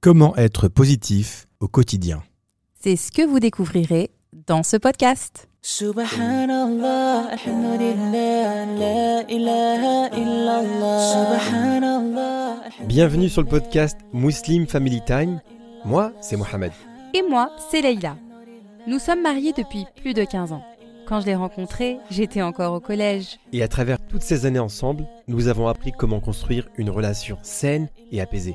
Comment être positif au quotidien? C'est ce que vous découvrirez dans ce podcast. Subhanallah, alhamdulillah, la ilaha illallah. Subhanallah. Bienvenue sur le podcast Muslim Family Time. Moi, c'est Mohamed. Et moi, c'est Leïla. Nous sommes mariés depuis plus de 15 ans. Quand je l'ai rencontré, j'étais encore au collège. Et à travers toutes ces années ensemble, nous avons appris comment construire une relation saine et apaisée.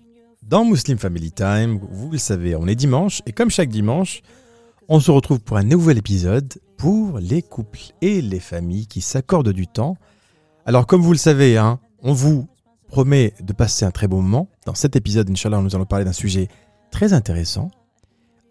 dans Muslim Family Time. Vous le savez, on est dimanche et comme chaque dimanche, on se retrouve pour un nouvel épisode pour les couples et les familles qui s'accordent du temps. Alors comme vous le savez, hein, on vous promet de passer un très bon moment. Dans cet épisode, Inch'Allah, nous allons parler d'un sujet très intéressant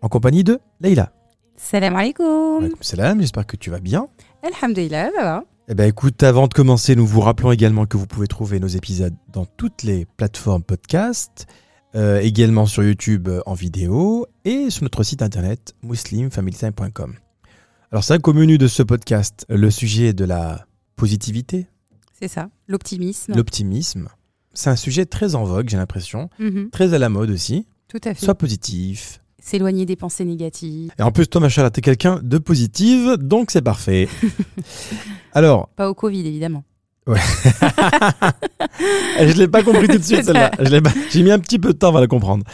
en compagnie de Leïla. Salam alaikum. Alaikum salam, j'espère que tu vas bien. Alhamdulillah, ça va. Eh ben écoute, avant de commencer, nous vous rappelons également que vous pouvez trouver nos épisodes dans toutes les plateformes podcast, euh, également sur YouTube euh, en vidéo et sur notre site internet muslimfamilytime.com. Alors c'est vrai qu'au menu de ce podcast, le sujet est de la positivité, C'est ça, l'optimisme. l'optimisme. C'est un sujet très en vogue, j'ai l'impression, Mhm, très à la mode aussi. tout à fait. Sois positif. S'éloigner des pensées négatives. Et en plus, toi, Machala, t'es quelqu'un de positive, donc c'est parfait. Alors, Pas au Covid, évidemment. Je ne l'ai pas compris tout de suite, celle-là. J'ai mis un petit peu de temps à la comprendre.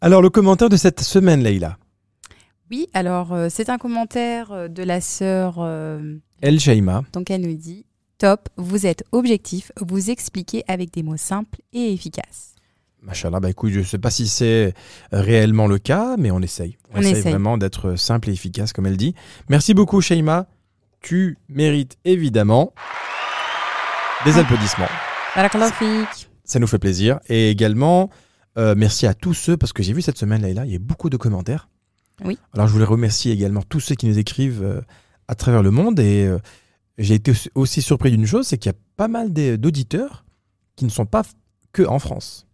Alors, le commentaire de cette semaine, Leïla. Oui, alors euh, c'est un commentaire euh, de la sœur, euh, El Shaima. donc elle nous dit Top, vous êtes objectif, vous expliquez avec des mots simples et efficaces. Machallah, bah écoute, je ne sais pas si c'est réellement le cas, mais on essaye. On, On essaye, essaye. vraiment d'être simple et efficace, comme elle dit. Merci beaucoup, Shaima. Tu mérites évidemment des applaudissements. Ça nous fait plaisir. Et également, euh, merci à tous ceux, parce que j'ai vu cette semaine, Leïla, il y a beaucoup de commentaires. Oui. Alors, je voulais remercier également tous ceux qui nous écrivent euh, à travers le monde. Et euh, j'ai été aussi- surpris d'une chose, c'est qu'il y a pas mal d'auditeurs qui ne sont pas que en France.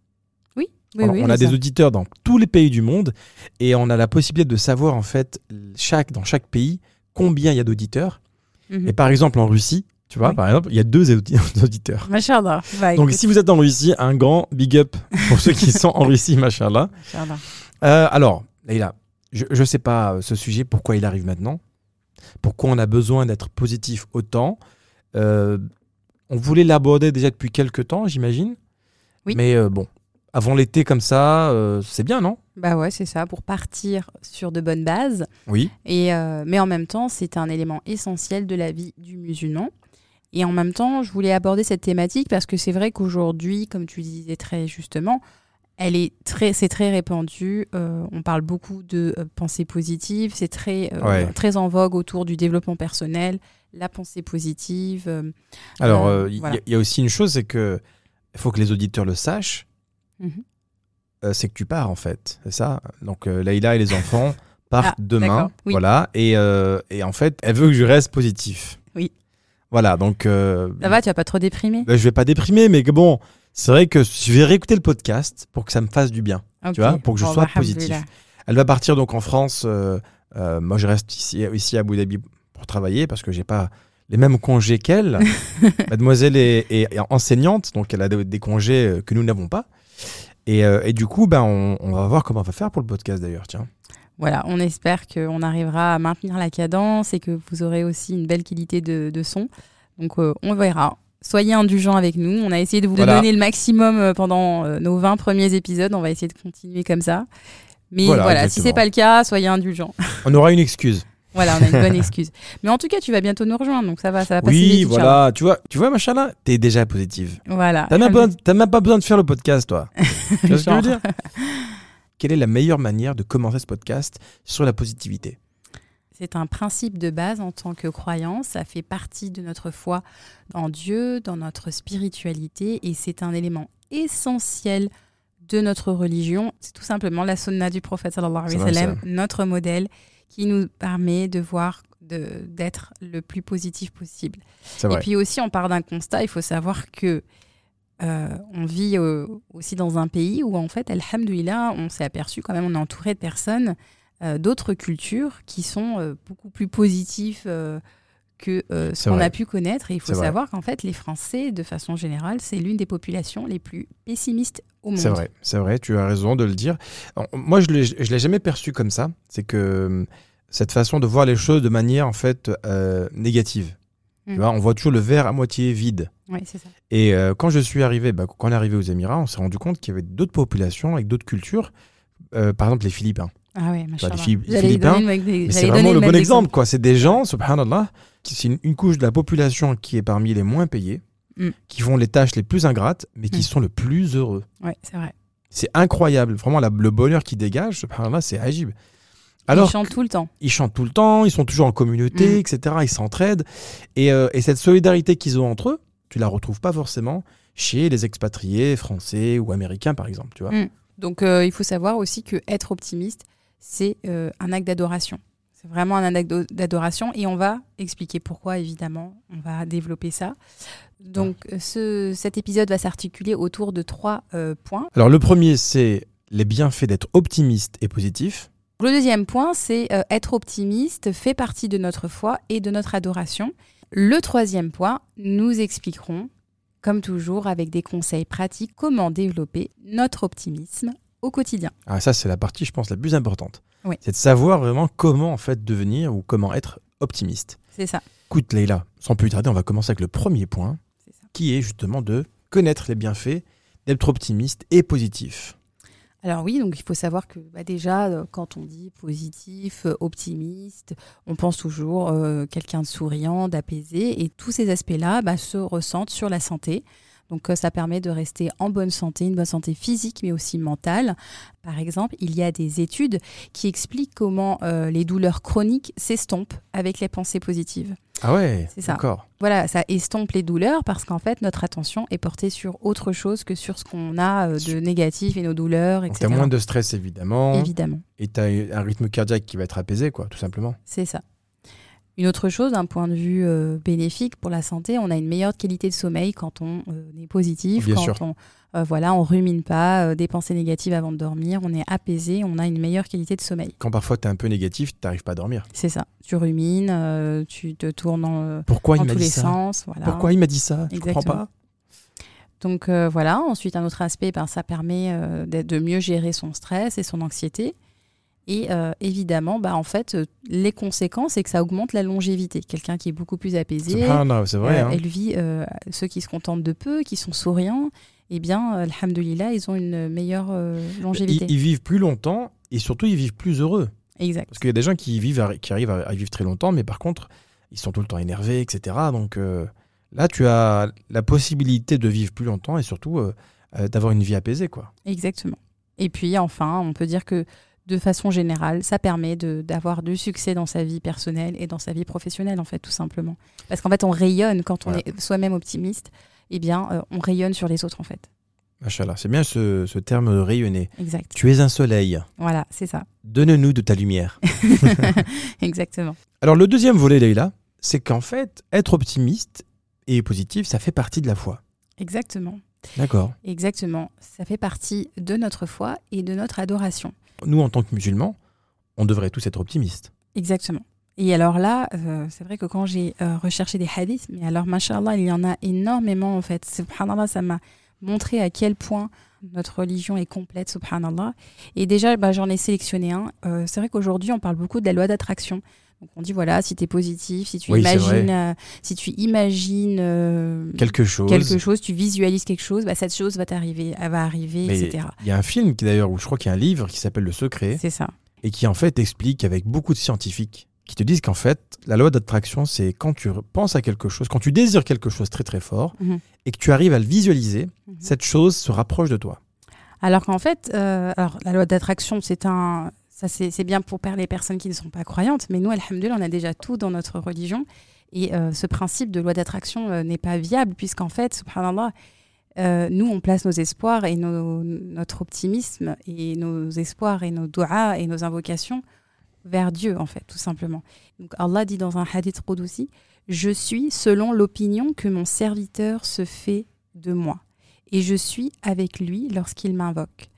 Oui, Alors, oui, on a des ça. auditeurs dans tous les pays du monde et on a la possibilité de savoir en fait chaque, dans chaque pays combien il y a d'auditeurs. Mhm. Et par exemple en Russie, tu vois, Oui. par exemple, il y a deux audi- auditeurs. Machallah. Bah, Donc si vous êtes en Russie, un grand big up pour ceux qui sont en Russie, machallah. Machallah. Euh, alors, Leïla, je ne sais pas euh, ce sujet, pourquoi il arrive maintenant? Pourquoi on a besoin d'être positif autant? Euh, on voulait l'aborder déjà depuis quelques temps, j'imagine. Oui. Mais euh, bon, avant l'été comme ça, euh, c'est bien, non? Bah ouais, c'est ça, pour partir sur de bonnes bases. Oui. Et, euh, mais en même temps, c'est un élément essentiel de la vie du musulman. Et en même temps, je voulais aborder cette thématique parce que c'est vrai qu'aujourd'hui, comme tu disais très justement, elle est très, c'est très répandu. Euh, on parle beaucoup de euh, pensée positive. C'est très, euh, Ouais. très en vogue autour du développement personnel, la pensée positive. Alors, il y a- voilà. il y, a aussi une chose, c'est que faut que les auditeurs le sachent, mhm. c'est que tu pars en fait, c'est ça? Donc Leïla et les enfants partent Ah, demain, d'accord, oui. voilà, et, et en fait, elle veut que je reste positif. Oui. Voilà, donc euh, Ça va, tu vas pas trop déprimé ben, je vais pas déprimer, mais bon, c'est vrai que je vais réécouter le podcast pour que ça me fasse du bien, tu vois, pour que je Bon, sois bah, positif. Elle va partir donc en France. euh, euh, moi, je reste ici, ici à Abu Dhabi pour travailler parce que j'ai pas les mêmes congés qu'elle. Mademoiselle est, est enseignante, donc elle a des, des congés euh, que nous n'avons pas. Et, euh, et du coup, ben, on, on va voir comment on va faire pour le podcast d'ailleurs. Tiens. Voilà, on espère qu'on arrivera à maintenir la cadence et que vous aurez aussi une belle qualité de, de son. Donc euh, on verra. Soyez indulgents avec nous. On a essayé de vous Voilà. donner le maximum euh, pendant euh, nos 20 premiers épisodes. On va essayer de continuer comme ça. Mais Voilà, voilà, si c'est pas le cas, soyez indulgents. On aura une excuse. voilà, on a une bonne excuse. Mais en tout cas, tu vas bientôt nous rejoindre, donc ça va, ça va passer Oui, vite, voilà. Tu vois, tu vois, machallah, t'es déjà positive. Voilà. T'as même, même pas besoin de faire le podcast, toi. tu vois ce que je veux dire? Quelle est la meilleure manière de commencer ce podcast sur la positivité? C'est un principe de base en tant que croyance. Ça fait partie de notre foi en Dieu, dans notre spiritualité, et c'est un élément essentiel de notre religion. C'est tout simplement la sunna du prophète sallallahu alayhi wa sallam, notre modèle qui nous permet de voir d'être le plus positif possible. Et puis aussi, on part d'un constat, il faut savoir que euh, on vit euh, aussi dans un pays où, en fait, alhamdoulilah, on s'est aperçu quand même, on est entouré de personnes euh, d'autres cultures qui sont beaucoup plus positifs euh, que ce qu'on a pu connaître. Et il faut savoir qu'en fait, les Français, de façon générale, c'est l'une des populations les plus pessimistes au monde. C'est vrai, c'est vrai, tu as raison de le dire. Alors, moi, je ne l'ai jamais perçu comme ça. C'est que cette façon de voir les choses de manière en fait euh, Tu Mm. vois, on voit toujours le verre à moitié vide. Ça. Et euh, quand je suis arrivé, bah, quand on est arrivé aux Émirats, on s'est rendu compte qu'il y avait d'autres populations avec d'autres cultures. Euh, par exemple, les Philippins. Ah ouais, machallah. les Philippins, c'est vraiment le bon exemple, quoi. C'est des gens, subhanallah, qui c'est une, une couche de la population qui est parmi les moins payés, Mm. qui font les tâches les plus ingrates, mais qui Mm. sont le plus heureux. Ouais, c'est vrai. C'est incroyable. Vraiment, la- le bonheur qu'ils dégagent, subhanallah, c'est agib. Ils Alors, chantent tout le temps. ils chantent tout le temps, ils sont toujours en communauté, Mm. etc. Ils s'entraident. Et, euh, et cette solidarité qu'ils ont entre eux, tu la retrouves pas forcément chez les expatriés français ou américains, par exemple. Tu vois Mm. Donc, euh, il faut savoir aussi que être optimiste, c'est euh, un acte d'adoration. C'est vraiment un acte d'ado- d'adoration et on va expliquer pourquoi, évidemment. On va développer ça. Donc, Ah. ce, cet épisode va s'articuler autour de trois points. Alors, le premier, c'est les bienfaits d'être optimiste et positif. Le deuxième point, c'est euh, être optimiste fait partie de notre foi et de notre adoration. Le troisième point, nous expliquerons, comme toujours, avec des conseils pratiques, comment développer notre optimisme au quotidien. Ah, ça, c'est la partie, je pense, la plus importante. Oui. C'est de savoir vraiment comment, en fait, devenir ou comment être optimiste. C'est ça. Écoute, Leïla, sans plus tarder, on va commencer avec le premier point, qui est justement de connaître les bienfaits d'être optimiste et positif. Alors oui, donc il faut savoir que bah, déjà, euh, quand on dit positif, euh, optimiste, on pense toujours euh, quelqu'un de souriant, d'apaisé, et tous ces aspects-là bah, se ressentent sur la santé. Donc euh, ça permet de rester en bonne santé, une bonne santé physique, mais aussi mentale. Par exemple, il y a des études qui expliquent comment euh, les douleurs chroniques s'estompent avec les pensées positives. Ah ouais, C'est ça. d'accord. Voilà, ça estompe les douleurs parce qu'en fait, notre attention est portée sur autre chose que sur ce qu'on a euh, de négatif et nos douleurs, Donc, etc. tu as moins de stress, évidemment, Évidemment. et tu as un rythme cardiaque qui va être apaisé, quoi, tout simplement. C'est ça. Une autre chose, d'un point de vue euh, bénéfique pour la santé, on a une meilleure qualité de sommeil quand on euh, est positif, Bien quand sûr. on euh, voilà, on rumine pas euh, des pensées négatives avant de dormir, on est apaisé, on a une meilleure qualité de sommeil. Quand parfois tu es un peu négatif, tu n'arrives pas à dormir. C'est ça. Tu rumines, euh, tu te tournes en, Pourquoi il tous dit les ça? sens. Voilà. Pourquoi il m'a dit ça? Je comprends Exactement. pas. Donc voilà, ensuite un autre aspect, ben, ça permet de mieux gérer son stress et son anxiété. Et euh, évidemment, bah, en fait, euh, les conséquences, c'est que ça augmente la longévité. Quelqu'un qui est beaucoup plus apaisé, Subhanallah, c'est vrai. euh, hein. elle vit, ceux qui se contentent de peu, qui sont souriants, eh bien, alhamdoulilah, ils ont une meilleure longévité. Ils, ils vivent plus longtemps et surtout ils vivent plus heureux. Exact. Parce qu'il y a des gens qui, vivent, à- qui arrivent à, à vivre très longtemps, mais par contre, ils sont tout le temps énervés, etc. Donc euh, là, tu as la possibilité de vivre plus longtemps et surtout euh, euh, d'avoir une vie apaisée. quoi. Exactement. Et puis enfin, on peut dire que de façon générale, ça permet de- d'avoir du succès dans sa vie personnelle et dans sa vie professionnelle, en fait, tout simplement. Parce qu'en fait, on rayonne quand on Voilà. est soi-même optimiste. Eh bien, euh, on rayonne sur les autres, en fait. Machallah, c'est bien ce, ce terme de rayonner. Exact. Tu es un soleil, Voilà, c'est ça. donne-nous de ta lumière. Exactement. Alors le deuxième volet, Leïla, c'est qu'en fait, être optimiste et positif, ça fait partie de la foi. Exactement. D'accord. Exactement. Ça fait partie de notre foi et de notre adoration. Nous, en tant que musulmans, on devrait tous être optimistes. Exactement. Et alors là, euh, c'est vrai que quand j'ai euh, recherché des hadiths, mais alors, mashallah, il y en a énormément en fait. Subhanallah, ça m'a montré à quel point notre religion est complète, subhanallah. Et déjà, bah, j'en ai sélectionné un. Euh, c'est vrai qu'aujourd'hui, on parle beaucoup de la loi d'attraction. Donc on dit, voilà, si tu es positif, si tu Oui, imagines, euh, si tu imagines euh, Quelque chose. quelque chose, tu visualises quelque chose, bah, cette chose va t'arriver, elle va arriver, Mais etc. Il y a un film qui d'ailleurs, où je crois qu'il y a un livre qui s'appelle Le Secret, C'est ça. et qui en fait explique avec beaucoup de scientifiques qui te disent qu'en fait, la loi d'attraction, c'est quand tu penses à quelque chose, quand tu désires quelque chose très très fort, Mhm. et que tu arrives à le visualiser, Mhm. cette chose se rapproche de toi. Alors qu'en fait, euh, alors, la loi d'attraction, c'est un, ça c'est bien pour les personnes qui ne sont pas croyantes, mais nous, alhamdoulilah, on a déjà tout dans notre religion. Et euh, ce principe de loi d'attraction euh, n'est pas viable, puisqu'en fait, subhanallah, euh, nous, on place nos espoirs et notre optimisme et nos espoirs et nos doigts et nos invocations vers Dieu, en fait, tout simplement. Donc Allah dit dans un hadith aussi, je suis selon l'opinion que mon serviteur se fait de moi, et je suis avec lui lorsqu'il m'invoque.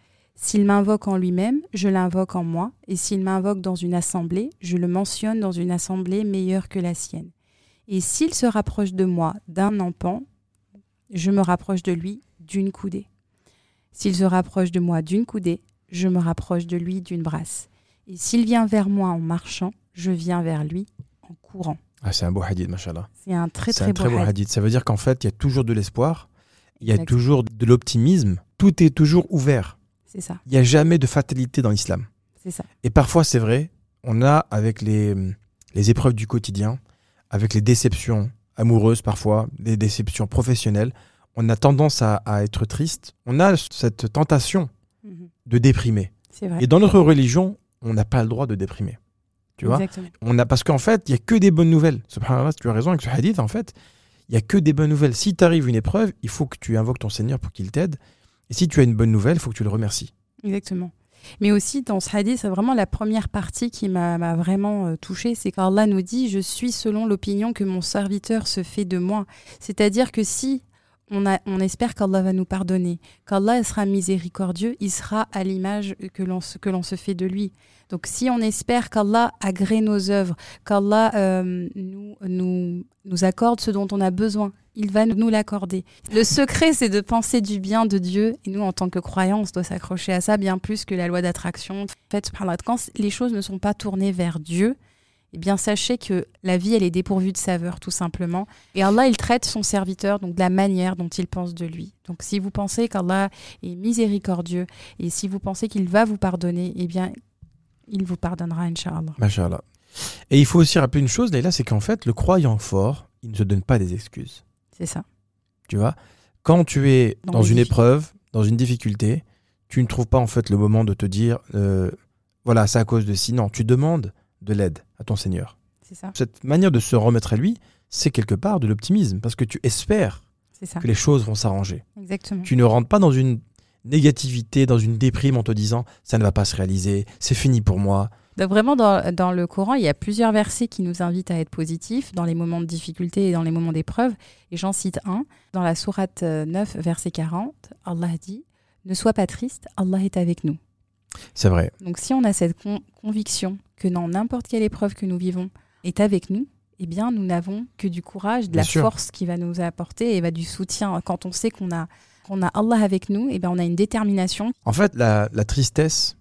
S'il m'invoque en lui-même, je l'invoque en moi, et s'il m'invoque dans une assemblée, je le mentionne dans une assemblée meilleure que la sienne. Et s'il se rapproche de moi d'un empan, je me rapproche de lui d'une coudée. S'il se rapproche de moi d'une coudée, je me rapproche de lui d'une brasse. Et s'il vient vers moi en marchant, je viens vers lui en courant. Ah, c'est un beau hadith, machallah. C'est un très très, un très beau hadith. hadith. Ça veut dire qu'en fait, il y a toujours de l'espoir, il y a toujours de l'optimisme, tout est toujours ouvert. C'est ça, Il n'y a jamais de fatalité dans l'islam. c'est ça. Et parfois, c'est vrai, on a avec les, les épreuves du quotidien, avec les déceptions amoureuses parfois, les déceptions professionnelles, on a tendance à, à être triste. On a cette tentation Mhm. de déprimer. C'est vrai. Et dans notre religion, on n'a pas le droit de déprimer. Tu vois? On a, Parce qu'en fait, il n'y a que des bonnes nouvelles. Subhanallah, tu as raison avec ce hadith, en fait, il n'y a que des bonnes nouvelles. Si t'arrive une épreuve, il faut que tu invoques ton Seigneur pour qu'il t'aide. Et si tu as une bonne nouvelle, il faut que tu le remercies. Exactement. Mais aussi, dans ce hadith, c'est vraiment la première partie qui m'a vraiment euh, touchée, c'est qu'Allah nous dit « Je suis selon l'opinion que mon serviteur se fait de moi ». C'est-à-dire que si on, a, on espère qu'Allah va nous pardonner, qu'Allah sera miséricordieux, il sera à l'image que l'on se- fait de lui. Donc si on espère qu'Allah agrée nos œuvres, qu'Allah euh, nous, nous, nous accorde ce dont on a besoin, il va nous l'accorder. Le secret, c'est de penser du bien de Dieu. Et nous, en tant que croyants, on doit s'accrocher à ça bien plus que la loi d'attraction. En fait, quand les choses ne sont pas tournées vers Dieu, eh bien, sachez que la vie, elle est dépourvue de saveur, tout simplement. Et Allah, il traite son serviteur donc de la manière dont il pense de lui. Donc, si vous pensez qu'Allah est miséricordieux et si vous pensez qu'il va vous pardonner, eh bien, il vous pardonnera, Inch'Allah. Machallah. Et il faut aussi rappeler une chose, Leïla, c'est qu'en fait, le croyant fort, il ne se donne pas des excuses. C'est ça. Tu vois? Quand tu es Dans une épreuve, dans une difficulté, tu ne trouves pas en fait le moment de te dire euh, voilà, c'est à cause de ci. Non, tu demandes de l'aide à ton Seigneur. C'est ça. Cette manière de se remettre à lui, c'est quelque part de l'optimisme parce que tu espères ça. que les choses vont s'arranger. Exactement. Tu ne rentres pas dans une négativité, dans une déprime en te disant ça ne va pas se réaliser, c'est fini pour moi. Donc vraiment, dans, dans le Coran, il y a plusieurs versets qui nous invitent à être positifs dans les moments de difficulté et dans les moments d'épreuve. Et j'en cite un. Dans la sourate euh, 9, verset 40, Allah dit « Ne sois pas triste, Allah est avec nous C'est vrai. ». Donc si on a cette con- conviction que dans n'importe quelle épreuve que nous vivons est avec nous, eh bien, nous n'avons que du courage, de Bien la sûr. force qui va nous apporter et va du soutien. Quand on sait qu'on a, qu'on a Allah avec nous, eh bien, on a une détermination. En fait, la, la tristesse,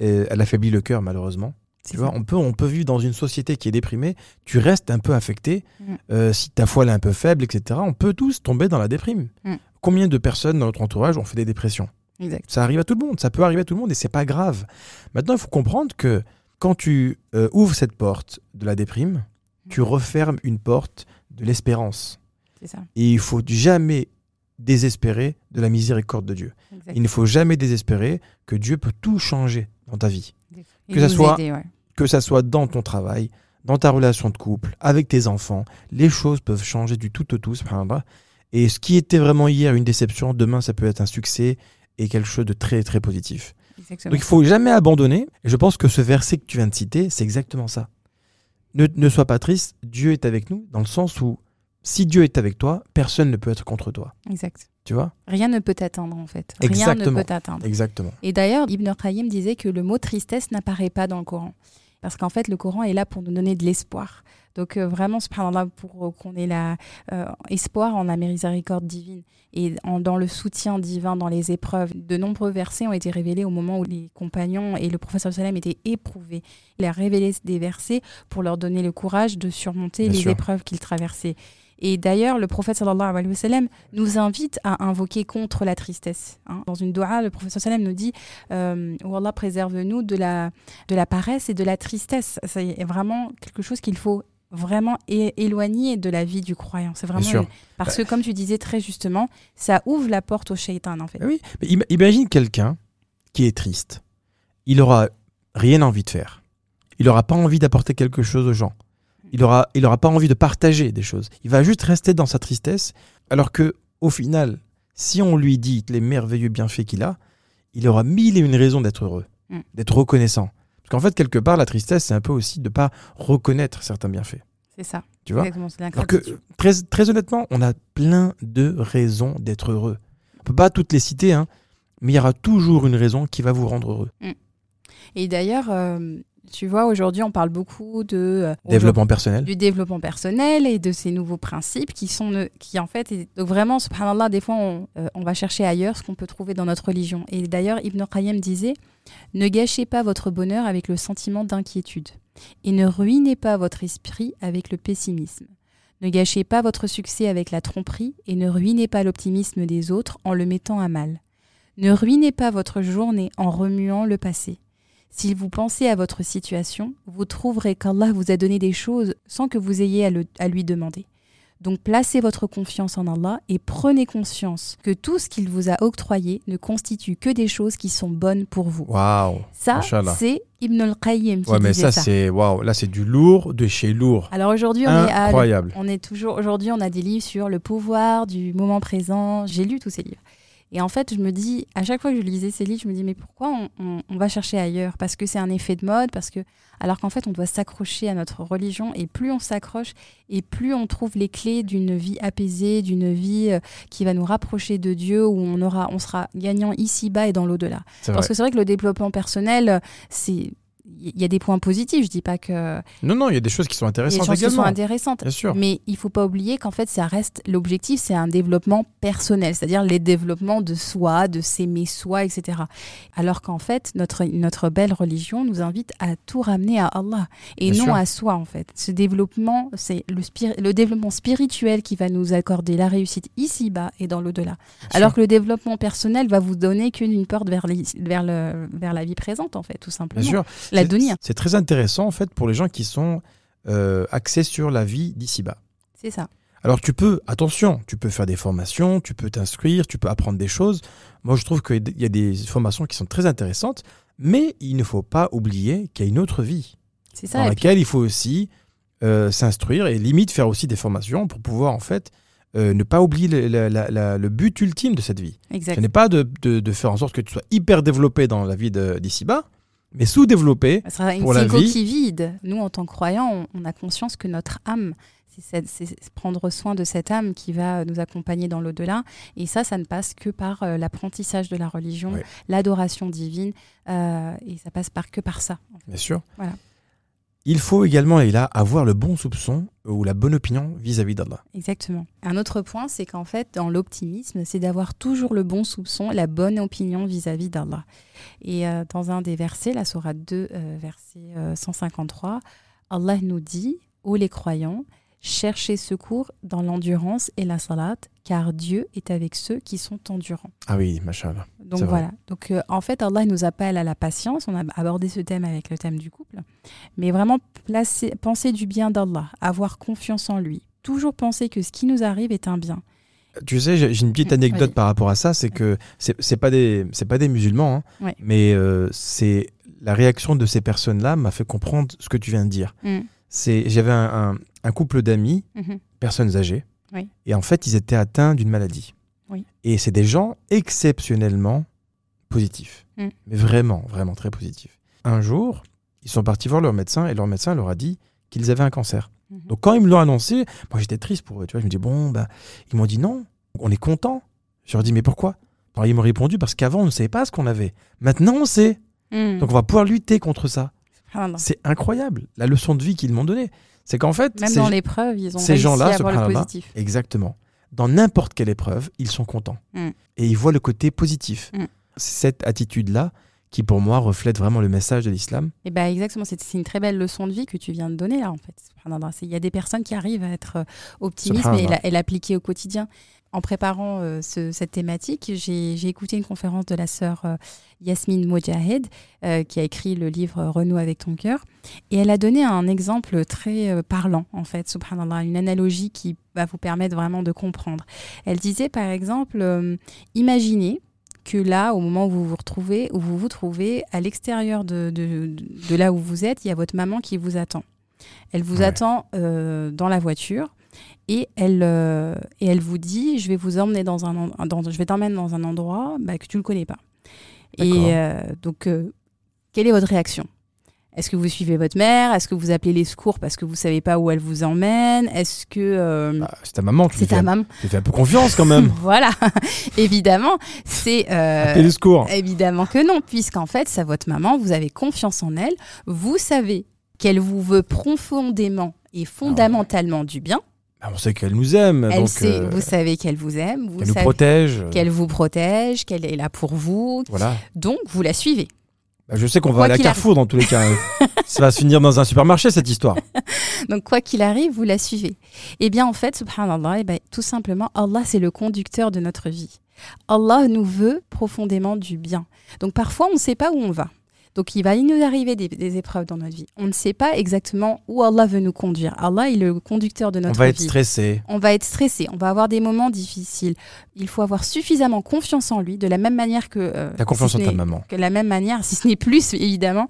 elle affaiblit le cœur malheureusement. Tu vois, on peut, on peut vivre dans une société qui est déprimée, tu restes un peu affecté, Mm. euh, si ta foi elle est un peu faible, etc. On peut tous tomber dans la déprime. Mm. Combien de personnes dans notre entourage ont fait des dépressions? Exact. Ça arrive à tout le monde, ça peut arriver à tout le monde et c'est pas grave. Maintenant, il faut comprendre que quand tu euh, ouvres cette porte de la déprime, tu Mm. refermes une porte de l'espérance. C'est ça. Et il faut jamais désespérer de la miséricorde de Dieu. Il ne faut jamais désespérer que Dieu peut tout changer dans ta vie. Et que ça soit- aider, ouais. Que ça soit dans ton travail, dans ta relation de couple, avec tes enfants, les choses peuvent changer du tout au tout. Et ce qui était vraiment hier une déception, demain ça peut être un succès et quelque chose de très très positif. Exactement. Donc il faut jamais abandonner. Et je pense que ce verset que tu viens de citer, c'est exactement ça. Ne, ne sois pas triste, Dieu est avec nous, dans le sens où si Dieu est avec toi, personne ne peut être contre toi. Exact. Tu vois? Rien ne peut t'atteindre en fait. Rien Exactement. ne peut t'atteindre. Exactement. Et d'ailleurs, Ibn Qayyim disait que le mot tristesse n'apparaît pas dans le Coran. Parce qu'en fait, le Coran est là pour nous donner de l'espoir. Donc euh, vraiment, subhanallah, pour euh, qu'on ait la, euh, espoir en la miséricorde divine et en- dans le soutien divin dans les épreuves. De nombreux versets ont été révélés au moment où les compagnons et le professeur sallam étaient éprouvés. Il a révélé des versets pour leur donner le courage de surmonter Bien les sûr. épreuves qu'ils traversaient. Et d'ailleurs, le prophète sallallahu alayhi wa sallam nous invite à invoquer contre la tristesse. hein. Dans une doha, le professeur sallam nous dit euh, Oh Allah, préserve-nous de la, de la paresse et de la tristesse. C'est vraiment quelque chose qu'il faut vraiment é- éloigner de la vie du croyant. C'est vraiment une- parce que comme tu disais très justement, ça ouvre la porte au shaitan en fait. Ah oui, mais im- imagine quelqu'un qui est triste. Il aura rien envie de faire. Il aura pas envie d'apporter quelque chose aux gens. Il aura, il aura pas envie de partager des choses. Il va juste rester dans sa tristesse, alors que au final, si on lui dit les merveilleux bienfaits qu'il a, il aura mille et une raisons d'être heureux, Mm. d'être reconnaissant. Parce qu'en fait, quelque part, la tristesse, c'est un peu aussi de ne pas reconnaître certains bienfaits. C'est ça. Tu vois Alors que, très, très honnêtement, on a plein de raisons d'être heureux. On peut pas toutes les citer, hein, mais il y aura toujours une raison qui va vous rendre heureux. Et d'ailleurs, euh, tu vois, aujourd'hui, on parle beaucoup de euh, Développement personnel. du développement personnel et de ces nouveaux principes qui sont ne- qui en fait est- donc vraiment subhanallah des fois on, euh, on va chercher ailleurs ce qu'on peut trouver dans notre religion et d'ailleurs Ibn Qayyim disait ne gâchez pas votre bonheur avec le sentiment d'inquiétude et ne ruinez pas votre esprit avec le pessimisme. Ne gâchez pas votre succès avec la tromperie et ne ruinez pas l'optimisme des autres en le mettant à mal. Ne ruinez pas votre journée en remuant le passé. Si vous pensez à votre situation, vous trouverez qu'Allah vous a donné des choses sans que vous ayez à, à lui demander. Donc placez votre confiance en Allah et prenez conscience que tout ce qu'il vous a octroyé ne constitue que des choses qui sont bonnes pour vous. Waouh. Ça, c'est Ibn al-Qayyim qui Ouais, mais ça, ça. c'est waouh. Là, c'est du lourd de chez lourd. Alors aujourd'hui, on est à Incroyable. on est toujours aujourd'hui, on a des livres sur le pouvoir du moment présent. J'ai lu tous ces livres. Et en fait, je me dis, à chaque fois que je lisais ces livres, je me dis, mais pourquoi on, on- on va chercher ailleurs? Parce que c'est un effet de mode, parce que, alors qu'en fait, on doit s'accrocher à notre religion. Et plus on s'accroche, et plus on trouve les clés d'une vie apaisée, d'une vie euh, qui va nous rapprocher de Dieu, où on aura, on sera gagnant ici-bas et dans l'au-delà. Parce que c'est vrai que le développement personnel, c'est il y a des points positifs. Je dis pas que Non, non, il y a des choses qui sont il y a des intéressantes choses qui sont intéressantes. Bien sûr. Mais il faut pas oublier qu'en fait, ça reste l'objectif, c'est un développement personnel, c'est-à-dire les développements de soi, de s'aimer soi, etc. Alors qu'en fait, notre, notre belle religion nous invite à tout ramener à Allah et Bien non sûr. à soi, en fait. Ce développement, c'est le, spiri- le développement spirituel qui va nous accorder la réussite ici-bas et dans l'au-delà. Alors sûr. que le développement personnel va vous donner qu'une porte vers, les- vers, le, vers la vie présente, en fait, tout simplement. Bien sûr. La C'est- très intéressant, en fait, pour les gens qui sont euh, axés sur la vie d'ici-bas. c'est ça. Alors tu peux, attention, tu peux faire des formations, tu peux t'inscrire, tu peux apprendre des choses. Moi je trouve qu'il y a des formations qui sont très intéressantes, mais il ne faut pas oublier qu'il y a une autre vie C'est ça. dans laquelle il faut aussi euh, s'instruire et limite faire aussi des formations pour pouvoir en fait euh, ne pas oublier le, la- la- la- le but ultime de cette vie. exact. Ce n'est pas de, de- de faire en sorte que tu sois hyper développé dans la vie d'ici-bas, mais sous-développé. Pour c'est la une vie. coquille vide. Nous, en tant que croyants, on, on a conscience que notre âme, c'est c'est prendre soin de cette âme qui va nous accompagner dans l'au-delà. Et ça, ça ne passe que par euh, l'apprentissage de la religion, l'adoration divine. euh, et ça passe par que par ça. en fait. Bien sûr. Voilà. Il faut également, là avoir le bon soupçon ou la bonne opinion vis-à-vis d'Allah. Exactement. Un autre point, c'est qu'en fait, dans l'optimisme, c'est d'avoir toujours le bon soupçon, la bonne opinion vis-à-vis d'Allah. Et euh, dans un des versets, la Sourate 2, euh, verset euh, 153, Allah nous dit Ô les croyants, cherchez secours dans l'endurance et la salat, car Dieu est avec ceux qui sont endurants. Ah oui, machallah. Donc voilà. Donc euh, en fait, Allah nous appelle à la patience. On a abordé ce thème avec le thème du couple. Mais vraiment placer, penser du bien d'Allah, avoir confiance en lui. Toujours penser que ce qui nous arrive est un bien. Tu sais, j'ai une petite anecdote par rapport à ça, c'est que c'est pas des c'est pas des musulmans, hein, mais euh, c'est la réaction de ces personnes-là m'a fait comprendre ce que tu viens de dire. Mm. C'est j'avais un, un- un couple d'amis, Mhm. personnes âgées, Oui. et en fait ils étaient atteints d'une maladie. Oui. Et c'est des gens exceptionnellement positifs, Mm. mais vraiment vraiment très positifs. Un jour, ils sont partis voir leur médecin et leur médecin leur a dit qu'ils avaient un cancer. Mhm. Donc quand ils me l'ont annoncé, moi j'étais triste pour eux. Tu vois, je me dis bon, ben, ils m'ont dit non, on est content. Je leur dis mais pourquoi? Alors ils m'ont répondu parce qu'avant on ne savait pas ce qu'on avait. Maintenant on sait. Mm. Donc on va pouvoir lutter contre ça. C'est incroyable la leçon de vie qu'ils m'ont donnée. C'est qu'en fait, Même dans l'épreuve, ils ont ces gens-là, positif. exactement, dans n'importe quelle épreuve, ils sont contents Mm. et ils voient le côté positif. Mm. C'est cette attitude-là qui pour moi reflète vraiment le message de l'islam. Et ben exactement, c'est une très belle leçon de vie que tu viens de donner là en fait. Il y a des personnes qui arrivent à être euh, optimistes et l'appliquer au quotidien. En préparant euh, ce- cette thématique, j'ai écouté une conférence de la sœur euh, Yasmine Mojahed euh, qui a écrit le livre Renaud avec ton cœur. Et elle a donné un exemple très euh, parlant en fait, subhanallah, une analogie qui va vous permettre vraiment de comprendre. Elle disait par exemple, imaginez que là, au moment où vous vous retrouvez, où vous vous trouvez à l'extérieur de, de, de là où vous êtes, il y a votre maman qui vous attend. Elle vous Ouais. attend dans la voiture Et elle, euh, et elle vous dit, je vais vous emmener dans un, dans, je vais t'emmener dans un endroit bah, que tu ne connais pas. Et euh, donc, euh, quelle est votre réaction? Est-ce que vous suivez votre mère? Est-ce que vous appelez les secours parce que vous savez pas où elle vous emmène? Est-ce que Bah, c'est ta maman, c'est ta maman tu fais un peu confiance quand même. Voilà, évidemment, c'est euh, Appelez le secours. Évidemment que non, puisqu'en fait, c'est votre maman, vous avez confiance en elle, vous savez qu'elle vous veut profondément et fondamentalement du bien. Bah, on sait qu'elle nous aime, Elle donc sait, euh, vous savez qu'elle vous aime, vous elle nous protège. qu'elle vous protège, qu'elle est là pour vous. Voilà. Donc, vous la suivez. Bah, je sais qu'on va aller à Carrefour dans tous les cas. Ça va se finir dans un supermarché cette histoire. Donc, quoi qu'il arrive, vous la suivez. Eh bien, en fait, subhanallah, eh ben, tout simplement, Allah, c'est le conducteur de notre vie. Allah nous veut profondément du bien. Donc, parfois, on ne sait pas où on va. Donc, il va nous arriver des, des épreuves dans notre vie. On ne sait pas exactement où Allah veut nous conduire. Allah est le conducteur de On notre va être vie. stressé. on va être stressé, on va avoir des moments difficiles. Il faut avoir suffisamment confiance en lui, de la même manière que... euh, T'as confiance si en ta maman. que la même manière, si ce n'est plus évidemment,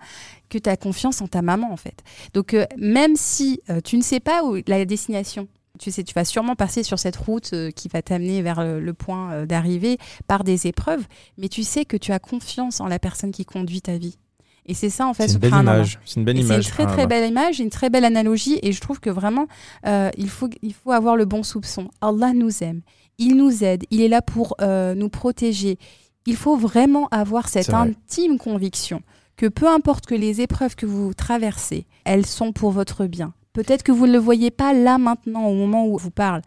que tu as confiance en ta maman en fait. Donc euh, même si euh, tu ne sais pas où la destination, tu sais, tu vas sûrement passer sur cette route euh, qui va t'amener vers le, le point euh, d'arrivée par des épreuves, mais tu sais que tu as confiance en la personne qui conduit ta vie. Et c'est ça en fait. C'est une belle subhanallah. image. C'est une belle C'est très très subhanallah. belle image, une très belle analogie, et je trouve que vraiment euh, il faut il faut avoir le bon soupçon. Allah nous aime, il nous aide, il est là pour euh, nous protéger. Il faut vraiment avoir cette vrai. intime conviction que peu importe que les épreuves que vous traversez, elles sont pour votre bien. Peut-être que vous ne le voyez pas là maintenant au moment où je vous parle,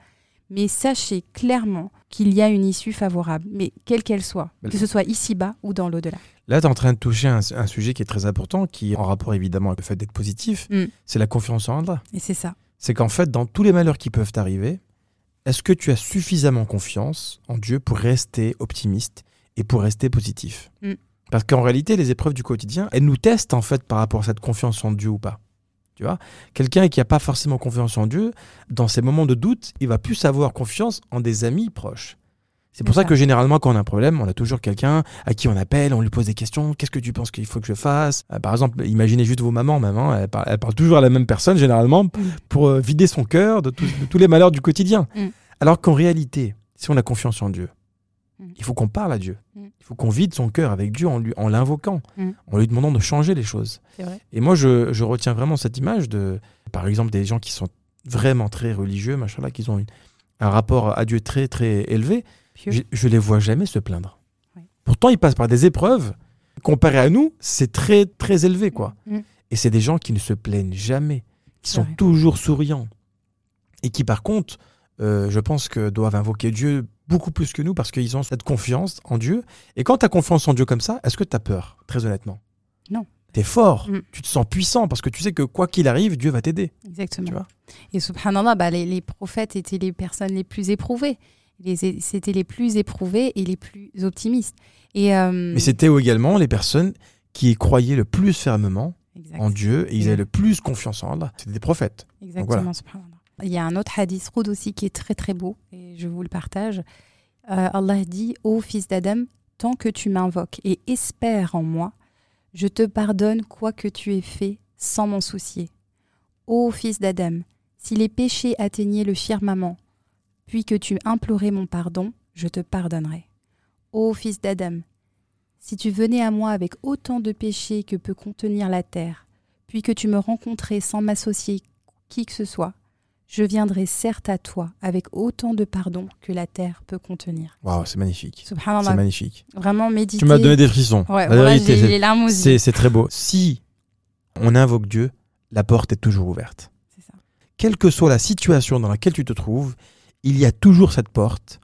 mais sachez clairement qu'il y a une issue favorable, mais quelle qu'elle soit, que ce soit ici-bas ou dans l'au-delà. Là, tu es en train de toucher un, un sujet qui est très important, qui est en rapport évidemment avec le fait d'être positif. Mm. C'est la confiance en Allah. Et c'est ça. C'est qu'en fait, dans tous les malheurs qui peuvent t'arriver, est-ce que tu as suffisamment confiance en Dieu pour rester optimiste et pour rester positif? Mm. Parce qu'en réalité, les épreuves du quotidien, elles nous testent en fait par rapport à cette confiance en Dieu ou pas. Tu vois Quelqu'un qui n'a pas forcément confiance en Dieu, dans ces moments de doute, il va plus avoir confiance en des amis proches. C'est pour ça que généralement, quand on a un problème, on a toujours quelqu'un à qui on appelle, on lui pose des questions. Qu'est-ce que tu penses qu'il faut que je fasse? Euh, Par exemple, imaginez juste vos mamans. Maman, elle parle, elle parle toujours à la même personne généralement pour euh, vider son cœur de, tous- de tous les malheurs du quotidien. Mm. Alors qu'en réalité, si on a confiance en Dieu, Mm. il faut qu'on parle à Dieu. Mm. Il faut qu'on vide son cœur avec Dieu en lui- en l'invoquant, Mm. en lui demandant de changer les choses. Et moi, je, je retiens vraiment cette image de, par exemple, des gens qui sont vraiment très religieux, machin là, qui ont une- un rapport à Dieu très très élevé. Je, je les vois jamais se plaindre. Oui. Pourtant, ils passent par des épreuves. Comparé à nous, c'est très très élevé, quoi. Et c'est des gens qui ne se plaignent jamais, qui sont vrai. toujours souriants. Et qui, par contre, euh, je pense que doivent invoquer Dieu beaucoup plus que nous parce qu'ils ont cette confiance en Dieu. Et quand tu as confiance en Dieu comme ça, est-ce que tu as peur, très honnêtement? Non. Tu es fort, Mm. tu te sens puissant parce que tu sais que quoi qu'il arrive, Dieu va t'aider. Exactement. Tu vois? Et subhanallah, bah, les, les prophètes étaient les personnes les plus éprouvées. C'était les plus éprouvés et les plus optimistes. Et, euh, Mais c'était également les personnes qui croyaient le plus fermement en Dieu et ils Mm. avaient le plus confiance en Allah. C'était des prophètes. Exactement, voilà. Il y a un autre hadith Roud aussi qui est très très beau et je vous le partage. Euh, Allah dit Ô fils d'Adam, tant que tu m'invoques et espères en moi, je te pardonne quoi que tu aies fait sans m'en soucier. Ô fils d'Adam, si les péchés atteignaient le firmament, puis que tu implorais mon pardon, je te pardonnerai. Ô fils d'Adam, si tu venais à moi avec autant de péchés que peut contenir la terre, puis que tu me rencontrais sans m'associer qui que ce soit, je viendrai certes à toi avec autant de pardon que la terre peut contenir. Waouh, c'est magnifique. C'est magnifique. vraiment méditer. Tu m'as donné des frissons. Ouais, La voilà, vérité, j'ai c'est- les larmes aux yeux. c'est très beau. Si on invoque Dieu, la porte est toujours ouverte. C'est ça. Quelle que soit la situation dans laquelle tu te trouves, il y a toujours cette porte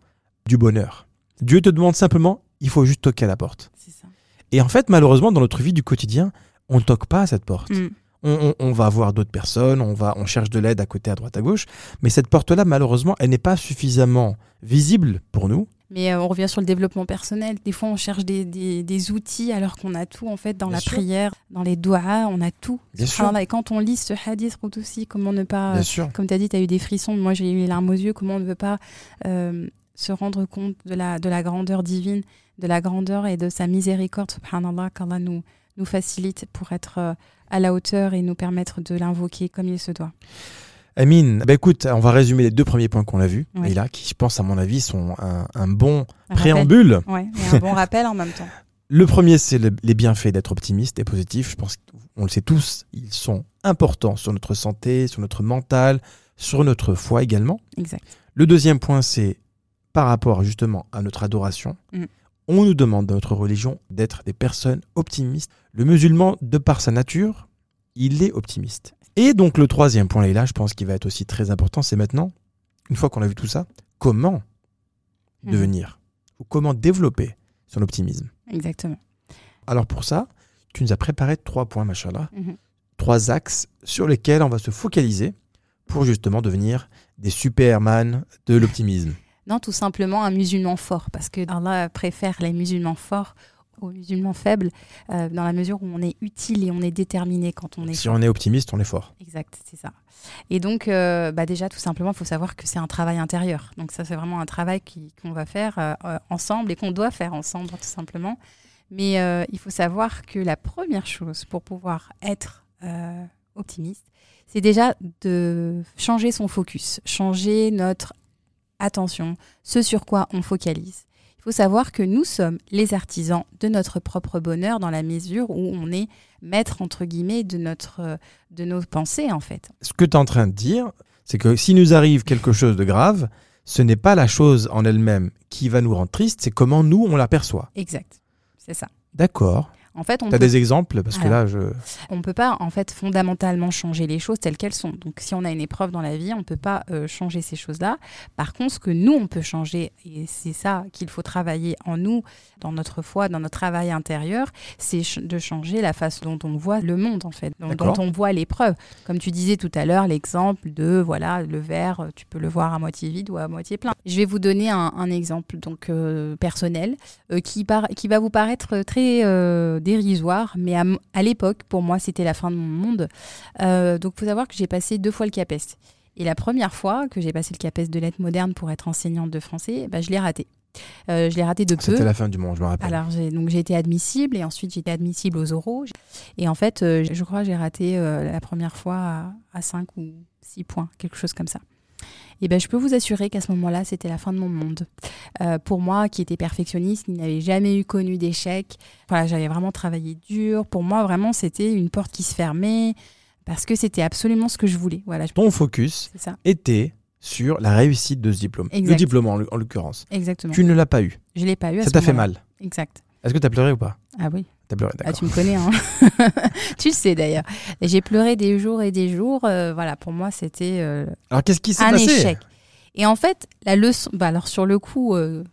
du bonheur. Dieu te demande simplement, il faut juste toquer à la porte. C'est ça. Et en fait, malheureusement, dans notre vie du quotidien, on ne toque pas à cette porte. Mm. On, on- on va voir d'autres personnes, on, va, on cherche de l'aide à côté, à droite, à gauche, mais cette porte-là, malheureusement, elle n'est pas suffisamment visible pour nous. Mais euh, on revient sur le développement personnel. Des fois, on cherche des, des- des outils alors qu'on a tout en fait dans Bien la sûr. prière, dans les doigts, on a tout. Bien sûr. Et quand on lit ce hadith aussi, comment ne pas Bien sûr. Comme tu as dit, tu as eu des frissons. Moi, j'ai eu les larmes aux yeux. Comment on ne veut pas euh, se rendre compte de la, de la grandeur divine, de la grandeur et de sa miséricorde, subhanallah, qu'Allah nous, nous facilite pour être euh, à la hauteur et nous permettre de l'invoquer comme il se doit. Amine, bah écoute, on va résumer les deux premiers points qu'on a vus, Ouais. et là, qui, je pense, à mon avis, sont un, un bon Un préambule. Ouais, et un bon rappel en même temps. Le premier, c'est le- les bienfaits d'être optimiste et positif. Je pense qu'on le sait tous, ils sont importants sur notre santé, sur notre mental, sur notre foi également. Exact. Le deuxième point, c'est par rapport justement à notre adoration. Mm. On nous demande dans notre religion d'être des personnes optimistes. Le musulman, de par sa nature, il est optimiste. Et donc le troisième point, là je pense qu'il va être aussi très important, c'est maintenant, une fois qu'on a vu tout ça, comment Mhm. devenir ou comment développer son optimisme. Exactement. Alors pour ça, tu nous as préparé trois points, machallah, Mhm. trois axes sur lesquels on va se focaliser pour justement devenir des superman de l'optimisme. Non, tout simplement un musulman fort, parce que Allah préfère les musulmans forts aux musulmans faibles, euh, dans la mesure où on est utile et on est déterminé quand on est Si on est optimiste, on est fort. Exact, c'est ça. Et donc, euh, bah déjà, tout simplement, il faut savoir que c'est un travail intérieur. Donc ça, c'est vraiment un travail qu'on va faire euh, ensemble et qu'on doit faire ensemble, tout simplement. Mais il faut savoir que la première chose pour pouvoir être optimiste, c'est déjà de changer son focus, changer notre attention, ce sur quoi on focalise. Il faut savoir que nous sommes les artisans de notre propre bonheur dans la mesure où on est maître, entre guillemets, de, notre, de nos pensées, en fait. Ce que tu es en train de dire, c'est que si nous arrive quelque chose de grave, ce n'est pas la chose en elle-même qui va nous rendre triste, c'est comment nous, on l'aperçoit. Exact. C'est ça. D'accord. En fait, on Tu as peut, des exemples? Parce que Alors. là, je... on peut pas en fait fondamentalement changer les choses telles qu'elles sont. Donc, si on a une épreuve dans la vie, on peut pas euh, changer ces choses-là. Par contre, ce que nous on peut changer, et c'est ça qu'il faut travailler en nous, dans notre foi, dans notre travail intérieur, c'est de changer la façon dont on voit le monde en fait, dont, on voit l'épreuve. Comme tu disais tout à l'heure, l'exemple de voilà le verre, tu peux le voir à moitié vide ou à moitié plein. Je vais vous donner un, un exemple donc euh, personnel euh, qui, par- qui va vous paraître très dérisoire, mais à, l'époque, pour moi, c'était la fin de mon monde. Euh, donc, il faut savoir que j'ai passé deux fois le CAPES. Et la première fois que j'ai passé le CAPES de lettres modernes pour être enseignante de français, bah, je l'ai raté. Euh, je l'ai raté de peu. C'était la fin du monde, je me rappelle. Alors, j'ai, donc j'ai été admissible et ensuite j'étais admissible aux oraux. Et en fait, euh, je crois que j'ai raté euh, la première fois à, à 5 ou 6 points, quelque chose comme ça. Et ben, je peux vous assurer qu'à ce moment-là, c'était la fin de mon monde. Euh, pour moi, qui était perfectionniste, qui n'avait jamais eu connu d'échec, voilà, j'avais vraiment travaillé dur. Pour moi, vraiment, c'était une porte qui se fermait parce que c'était absolument ce que je voulais. Voilà, Ton focus ça, était sur la réussite de ce diplôme. Exact. Le diplôme, en, en l'occurrence. exactement. Tu ne l'as pas eu. Je l'ai pas eu. À Ça t'a fait mal. Exact. Est-ce que tu as pleuré ou pas? Ah oui. T'as pleuré, Ah, tu me connais, hein Tu le sais d'ailleurs. J'ai pleuré des jours et des jours. euh, voilà, pour moi, c'était euh, Alors, qu'est-ce qui s'est un passé? échec. Et en fait, la leçon. Bah, alors, sur le coup, euh,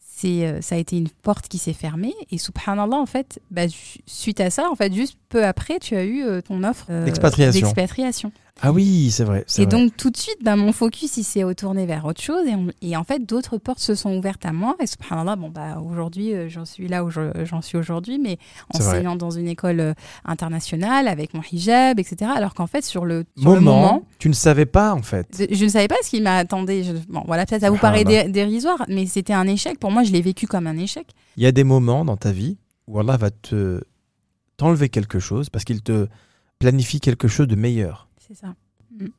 c'est, ça a été une porte qui s'est fermée. Et subhanallah, en fait, bah, su- suite à ça, en fait, juste peu après, tu as eu ton offre D'expatriation. d'expatriation. Ah oui, c'est vrai. Et vrai. donc, tout de suite, bah, mon focus, il s'est retourné vers autre chose. Et, on- et en fait, d'autres portes se sont ouvertes à moi. Et subhanallah, bon, bah, aujourd'hui, euh, j'en suis là où je- j'en suis aujourd'hui, mais enseignant dans une école euh, internationale avec mon hijab, etc. Alors qu'en fait, sur le, sur le moment, tu ne savais pas en fait. je je ne savais pas ce qui m'attendait. Bon, voilà, peut-être ça vous paraît dé- dérisoire, mais c'était un échec. Pour moi, je l'ai vécu comme un échec. Il y a des moments dans ta vie où Allah va te t'enlever quelque chose parce qu'il te planifie quelque chose de meilleur. C'est ça.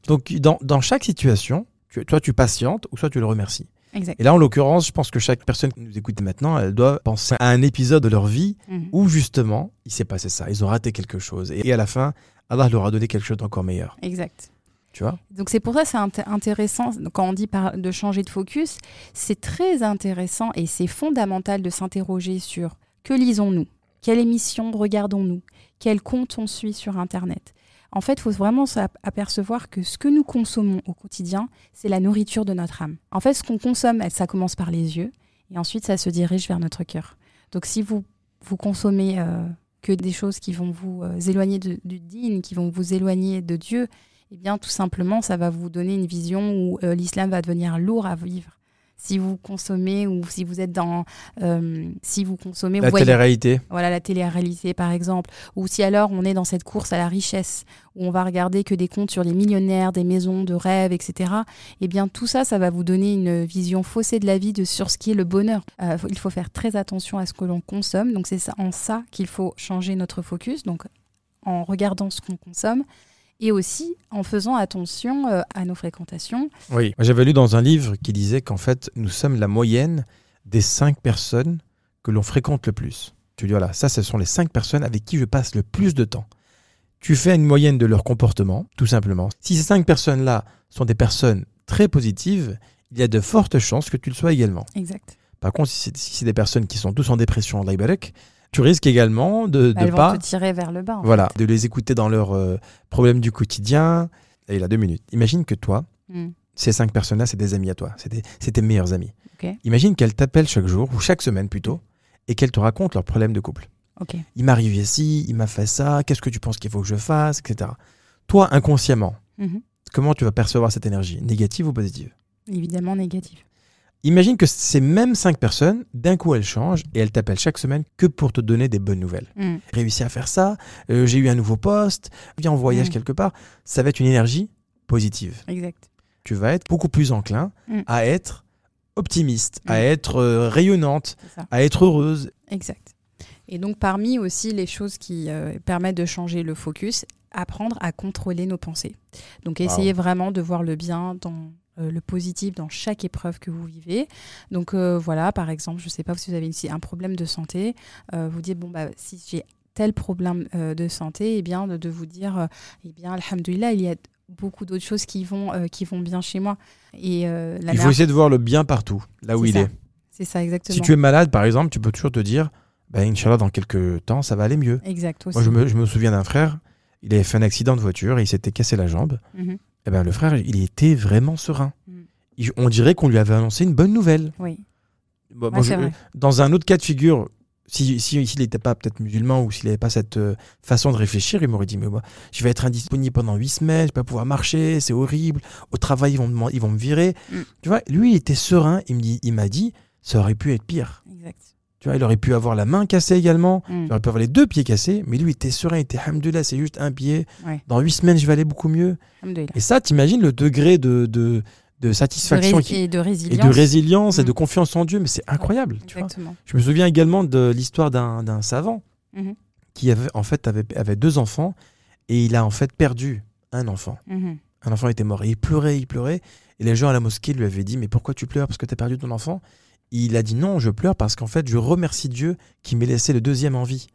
Donc dans, dans chaque situation, tu- toi tu patientes ou soit tu le remercies. Exact. Et là en l'occurrence, je pense que chaque personne qui nous écoute maintenant, elle doit penser à un épisode de leur vie Mhm. où justement il s'est passé ça, ils ont raté quelque chose et à la fin, Allah leur a donné quelque chose d'encore meilleur. Exact. Tu vois? Donc c'est pour ça que c'est int- intéressant, quand on dit par- de changer de focus, c'est très intéressant et c'est fondamental de s'interroger sur que lisons-nous? Quelle émission regardons-nous? Quel compte on suit sur Internet? En fait, il faut vraiment s'apercevoir que ce que nous consommons au quotidien, c'est la nourriture de notre âme. En fait, ce qu'on consomme, ça commence par les yeux et ensuite ça se dirige vers notre cœur. Donc si vous, vous consommez euh, que des choses qui vont vous euh, éloigner du digne, qui vont vous éloigner de Dieu, eh bien, tout simplement, ça va vous donner une vision où euh, l'islam va devenir lourd à vivre. Si vous consommez ou si vous êtes dans, euh, si vous consommez, La télé-réalité. voilà la télé-réalité par exemple, ou si alors on est dans cette course à la richesse où on va regarder que des comptes sur les millionnaires, des maisons de rêve, etc. Eh bien, tout ça, ça va vous donner une vision faussée de la vie, de sur ce qui est le bonheur. Euh, il faut faire très attention à ce que l'on consomme. Donc, c'est en ça qu'il faut changer notre focus. Donc, en regardant ce qu'on consomme et aussi en faisant attention euh, à nos fréquentations. Oui. J'avais lu dans un livre qui disait qu'en fait, nous sommes la moyenne des cinq personnes que l'on fréquente le plus. Tu dis, voilà, ça, ce sont les cinq personnes avec qui je passe le plus de temps. Tu fais une moyenne de leur comportement, tout simplement. Si ces cinq personnes-là sont des personnes très positives, il y a de fortes chances que tu le sois également. Exact. Par contre, si c'est si des personnes qui sont tous en dépression, Allah Ibarak, tu risques également de Elles ne vont pas, te tirer vers le bas. voilà, de les écouter dans leurs euh, problèmes du quotidien. Et il a deux minutes. Imagine que toi, fait. Mm. ces cinq personnes-là, c'est des amis à toi, c'est des- c'est tes meilleurs amis. Ok. Imagine qu'elles t'appellent chaque jour, ou chaque semaine plutôt, et qu'elles te racontent leurs problèmes de couple. Ok. Il m'arrive ici, il m'a fait ça, qu'est-ce que tu penses qu'il faut que je fasse, etc. Toi, inconsciemment, Mhm. comment tu vas percevoir cette énergie? Négative ou positive? Évidemment négatif. Imagine que ces mêmes cinq personnes, d'un coup, elles changent et elles t'appellent chaque semaine que pour te donner des bonnes nouvelles. Mm. Réussi à faire ça, euh, j'ai eu un nouveau poste, viens en voyage Mm. quelque part. Ça va être une énergie positive. Exact. Tu vas être beaucoup plus enclin Mm. à être optimiste, à Mm. être euh, rayonnante, à être heureuse. Exact. Et donc parmi aussi les choses qui euh, permettent de changer le focus, apprendre à contrôler nos pensées. Donc essayez vraiment de voir le bien dans euh, le positif dans chaque épreuve que vous vivez. Donc euh, voilà, par exemple, je ne sais pas si vous avez un problème de santé, euh, vous dites bon bah si j'ai tel problème de santé, eh bien de, de vous dire eh bien alhamdoulilah, il y a beaucoup d'autres choses qui vont euh, qui vont bien chez moi. Et euh, la Il faut essayer de voir le bien partout, là où il ça. est. c'est ça exactement. Si tu es malade, par exemple, tu peux toujours te dire, bah, Inch'Allah, dans quelques temps, ça va aller mieux. Exact aussi. Moi, je me, je me souviens d'un frère, il avait fait un accident de voiture et il s'était cassé la jambe. Mhm. Et ben, le frère, il était vraiment serein. Mm. Il- on dirait qu'on lui avait annoncé une bonne nouvelle. Oui, Bon, Ouais, bon, c'est je- vrai. dans un autre cas de figure, si s'il n'était pas peut-être musulman ou s'il n'avait pas cette euh, façon de réfléchir, il m'aurait dit mais moi, je vais être indisponible pendant huit semaines, je vais pas pouvoir marcher, c'est horrible. Au travail, ils vont me, ils vont me virer. Mm. Tu vois, lui, il était serein. Il me dit, il m'a dit, ça aurait pu être pire. exact. Tu vois, il aurait pu avoir la main cassée également. Mm. Il aurait pu avoir les deux pieds cassés, mais lui, il était serein, il était hamdoulah, c'est juste un pied. Ouais. Dans huit semaines, je vais aller beaucoup mieux. Et ça, t'imagines le degré de, de, de satisfaction De et de et résilience. de résilience et Mm. de confiance en Dieu, mais c'est incroyable. tu vois. Exactement. Je me souviens également de l'histoire d'un savant Mhm. qui avait, en fait, avait, avait deux enfants et il a en fait perdu un enfant. Mhm. Un enfant était mort et il pleurait, il pleurait. Et les gens à la mosquée lui avaient dit Mais pourquoi tu pleures? Parce que tu as perdu ton enfant Il a dit Non, je pleure parce qu'en fait, je remercie Dieu qui m'ait laissé le deuxième en vie.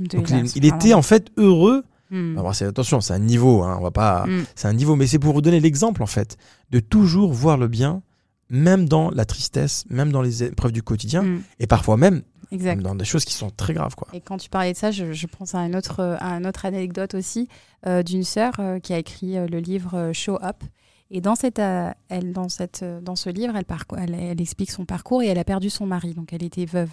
Donc il, il était en fait heureux. Mm. Alors, c'est- attention, c'est un niveau, hein, on va pas. Mm. C'est un niveau, mais c'est pour vous donner l'exemple en fait de toujours voir le bien, même dans la tristesse, même dans les épreuves du quotidien, Mm. et parfois même dans des choses qui sont très graves. Quoi. Et quand tu parlais de ça, je, je pense à, une autre, à une autre anecdote aussi euh, d'une sœur euh, qui a écrit euh, le livre Show Up. Et dans, cette, euh, elle, dans, cette, euh, dans ce livre, elle, parcours- elle, elle explique son parcours et elle a perdu son mari, donc elle était veuve.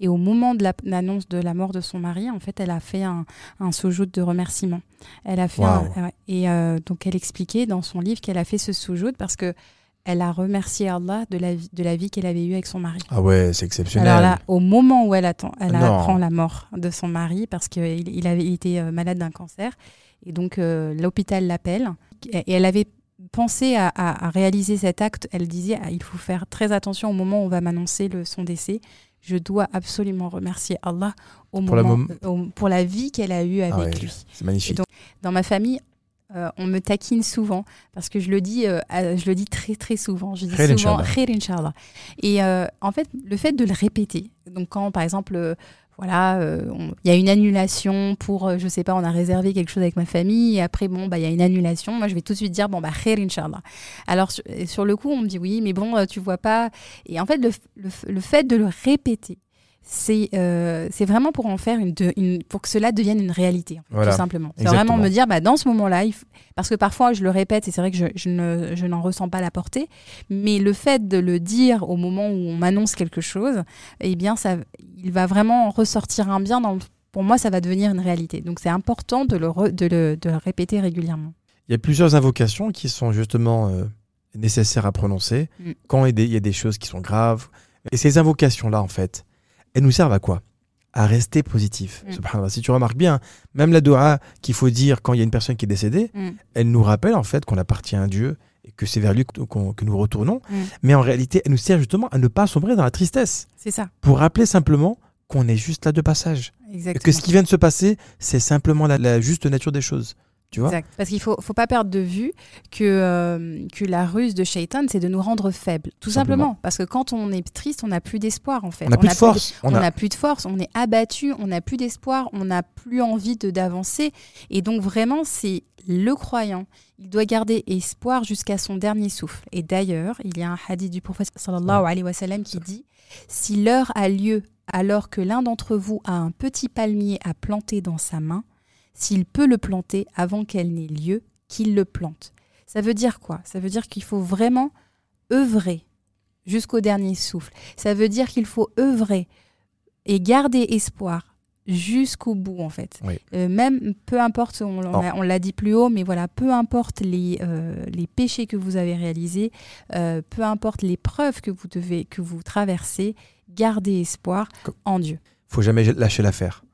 Et au moment de la- l'annonce de la mort de son mari, en fait, elle a fait un, un de remerciement. Elle a fait un- et euh, donc elle expliquait dans son livre qu'elle a fait ce soujoud parce que elle a remercié Allah de la, vie- de la vie qu'elle avait eue avec son mari. Ah ouais, c'est exceptionnel. Alors là, au moment où elle, attend, elle Non. apprend la mort de son mari, parce qu'il il avait euh, malade d'un cancer, et donc euh, l'hôpital l'appelle, et elle avait pensé à, à- à réaliser cet acte. Elle disait ah, il faut faire très attention au moment où on va m'annoncer son décès. Je dois absolument remercier Allah au Pour la moment, mom- au- pour la vie qu'elle a eue avec Ah ouais, lui. C'est magnifique. Donc, Dans ma famille, euh, on me taquine souvent parce que je le dis, euh, je le dis très très souvent. Je dis Khair souvent. Khair Inch'Allah. Et euh, en fait, le fait de le répéter. Donc quand par exemple, voilà, euh, il y a une annulation pour, euh, je sais pas, on a réservé quelque chose avec ma famille et après bon bah il y a une annulation. Moi je vais tout de suite dire bon bah Khair Inch'Allah. Alors sur, le coup on me dit oui mais bon euh, tu vois pas. Et en fait le, le fait de le répéter. C'est euh, c'est vraiment pour en faire une, de- une pour que cela devienne une réalité en fait, Voilà. tout simplement. C'est vraiment me dire bah dans ce moment-là, il f- parce que parfois je le répète et c'est vrai que je, je ne je n'en ressens pas la portée, mais le fait de le dire au moment où on m'annonce quelque chose, eh bien ça il va vraiment ressortir un bien dans le- pour moi ça va devenir une réalité. Donc c'est important de le, re- de le de le répéter régulièrement. Il y a plusieurs invocations qui sont justement euh, nécessaires à prononcer Mm. quand il y a des- il y a des choses qui sont graves. Et ces invocations-là, en fait, elles nous servent à quoi? À rester positif. Mm. Si tu remarques bien, même la dua qu'il faut dire quand il y a une personne qui est décédée, Mm. elle nous rappelle en fait qu'on appartient à Dieu et que c'est vers lui que, nous retournons. Mm. Mais en réalité, elle nous sert justement à ne pas sombrer dans la tristesse. C'est ça. Pour rappeler simplement qu'on est juste là de passage. Et Exactement. que ce qui vient de se passer, c'est simplement la, la juste nature des choses. Tu vois Exact. Parce qu'il faut, faut pas perdre de vue que, euh, que la ruse de Shaitan, c'est de nous rendre faibles. Tout Simplement. simplement. Parce que quand on est triste, on n'a plus d'espoir, en fait. On n'a plus de force. On n'a plus de force, on est abattu, on n'a plus d'espoir, on n'a plus envie de d'avancer. Et donc vraiment, c'est le croyant. Il doit garder espoir jusqu'à son dernier souffle. Et d'ailleurs, il y a un hadith du prophète sallallahu alayhi wa sallam qui dit Si l'heure a lieu alors que l'un d'entre vous a un petit palmier à planter dans sa main, s'il peut le planter avant qu'elle n'ait lieu, qu'il le plante. Ça veut dire quoi? Ça veut dire qu'il faut vraiment œuvrer jusqu'au dernier souffle. Ça veut dire qu'il faut œuvrer et garder espoir jusqu'au bout en fait. Oui. Euh, même peu importe, on, on l'a- dit plus haut, mais voilà, peu importe les, euh, les péchés que vous avez réalisés, euh, peu importe les preuves que vous devez que vous traversez, gardez espoir Co- en Dieu. faut jamais lâcher l'affaire.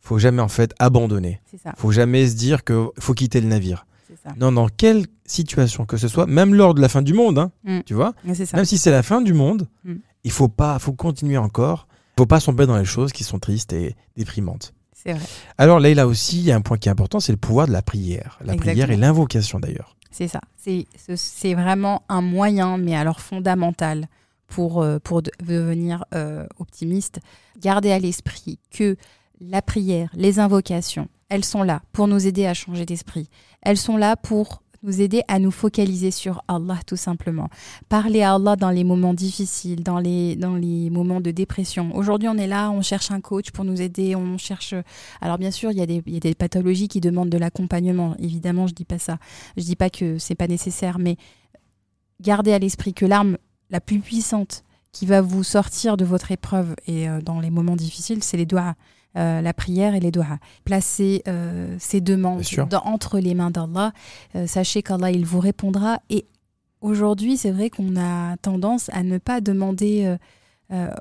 Faut jamais en fait abandonner. Ça, faut jamais se dire que faut quitter le navire. ça. Non, dans quelle situation que ce soit, même lors de la fin du monde, hein, Mm. tu vois, ça. même si c'est la fin du monde, Mm. il faut pas, faut continuer encore. Il faut pas sombrer dans les choses qui sont tristes et déprimantes. C'est vrai. Alors Leïla aussi, il y a un point qui est important, c'est le pouvoir de la prière. La prière et l'invocation d'ailleurs. C'est ça. C'est ce- c'est vraiment un moyen, mais alors fondamental pour, euh, pour de- devenir euh, optimiste. Gardez à l'esprit que la prière, les invocations, elles sont là pour nous aider à changer d'esprit. Elles sont là pour nous aider à nous focaliser sur Allah tout simplement. Parler à Allah dans les moments difficiles, dans les, dans les moments de dépression. Aujourd'hui, on est là, on cherche un coach pour nous aider, on cherche... Alors bien sûr, il y, a des- y a des pathologies qui demandent de l'accompagnement. Évidemment, je dis pas ça. Je dis pas que c'est pas nécessaire, mais gardez à l'esprit que l'arme la plus puissante qui va vous sortir de votre épreuve et euh, dans les moments difficiles, c'est les doigts. Euh, la prière et les doigts. Placez euh, ces demandes dans- entre les mains d'Allah. Euh, sachez qu'Allah, il vous répondra. Et aujourd'hui, c'est vrai qu'on a tendance à ne pas demander.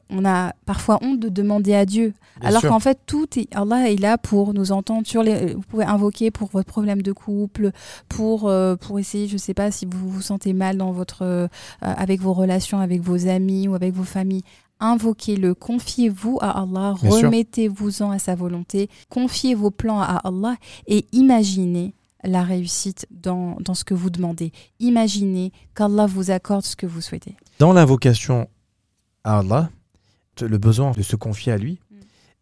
on a parfois honte de demander à Dieu. Bien Alors qu'en fait, tout est, Allah est là pour nous entendre. Sur les, vous pouvez invoquer pour votre problème de couple, pour, pour essayer, je ne sais pas, si vous vous sentez mal dans votre, avec vos relations, avec vos amis ou avec vos familles. Invoquez-le, confiez-vous à Allah, remettez-vous-en à sa volonté, confiez vos plans à Allah et imaginez la réussite dans, dans ce que vous demandez. Imaginez qu'Allah vous accorde ce que vous souhaitez. Dans l'invocation à Allah, le besoin de se confier à lui, Mm.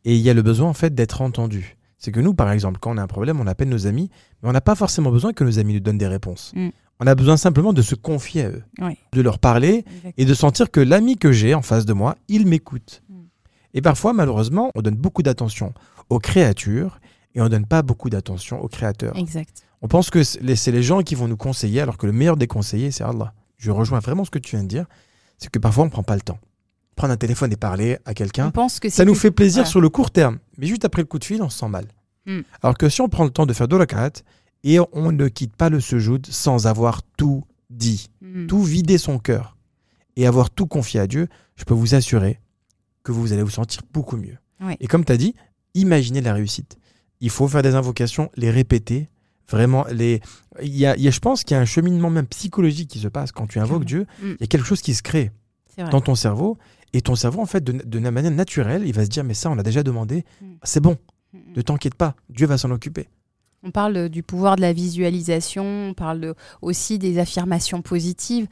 et il y a le besoin en fait d'être entendu. C'est que nous, par exemple, quand on a un problème, on appelle nos amis, mais on n'a pas forcément besoin que nos amis nous donnent des réponses. Mm. On a besoin simplement de se confier à eux, Oui. de leur parler et de sentir que l'ami que j'ai en face de moi, il m'écoute. Mm. Et parfois, malheureusement, on donne beaucoup d'attention aux créatures et on donne pas beaucoup d'attention aux créateurs. Exact. On pense que c'est les, gens qui vont nous conseiller, alors que le meilleur des conseillers, c'est Allah. Je rejoins vraiment ce que tu viens de dire, c'est que parfois on prend pas le temps. Prendre un téléphone et parler à quelqu'un, pense que ça nous fait plaisir voilà. sur le court terme, mais juste après le coup de fil, on se sent mal. Mm. Alors que si on prend le temps de faire deux rak'at et on ne quitte pas le sujoud sans avoir tout dit, Mm. tout vider son cœur et avoir tout confié à Dieu, je peux vous assurer que vous allez vous sentir beaucoup mieux. Oui. Et comme tu as dit, imaginez la réussite. Il faut faire des invocations, les répéter. Vraiment, les... il y a, il y a- je pense qu'il y a un cheminement même psychologique qui se passe quand tu invoques Dieu. Mm. Il y a quelque chose qui se crée dans ton cerveau. Et ton cerveau, en fait, de, de manière naturelle, il va se dire Mais ça, on l'a déjà demandé. Mm. C'est bon, ne t'inquiète pas. Dieu va s'en occuper. On parle du pouvoir de la visualisation, on parle aussi des affirmations positives.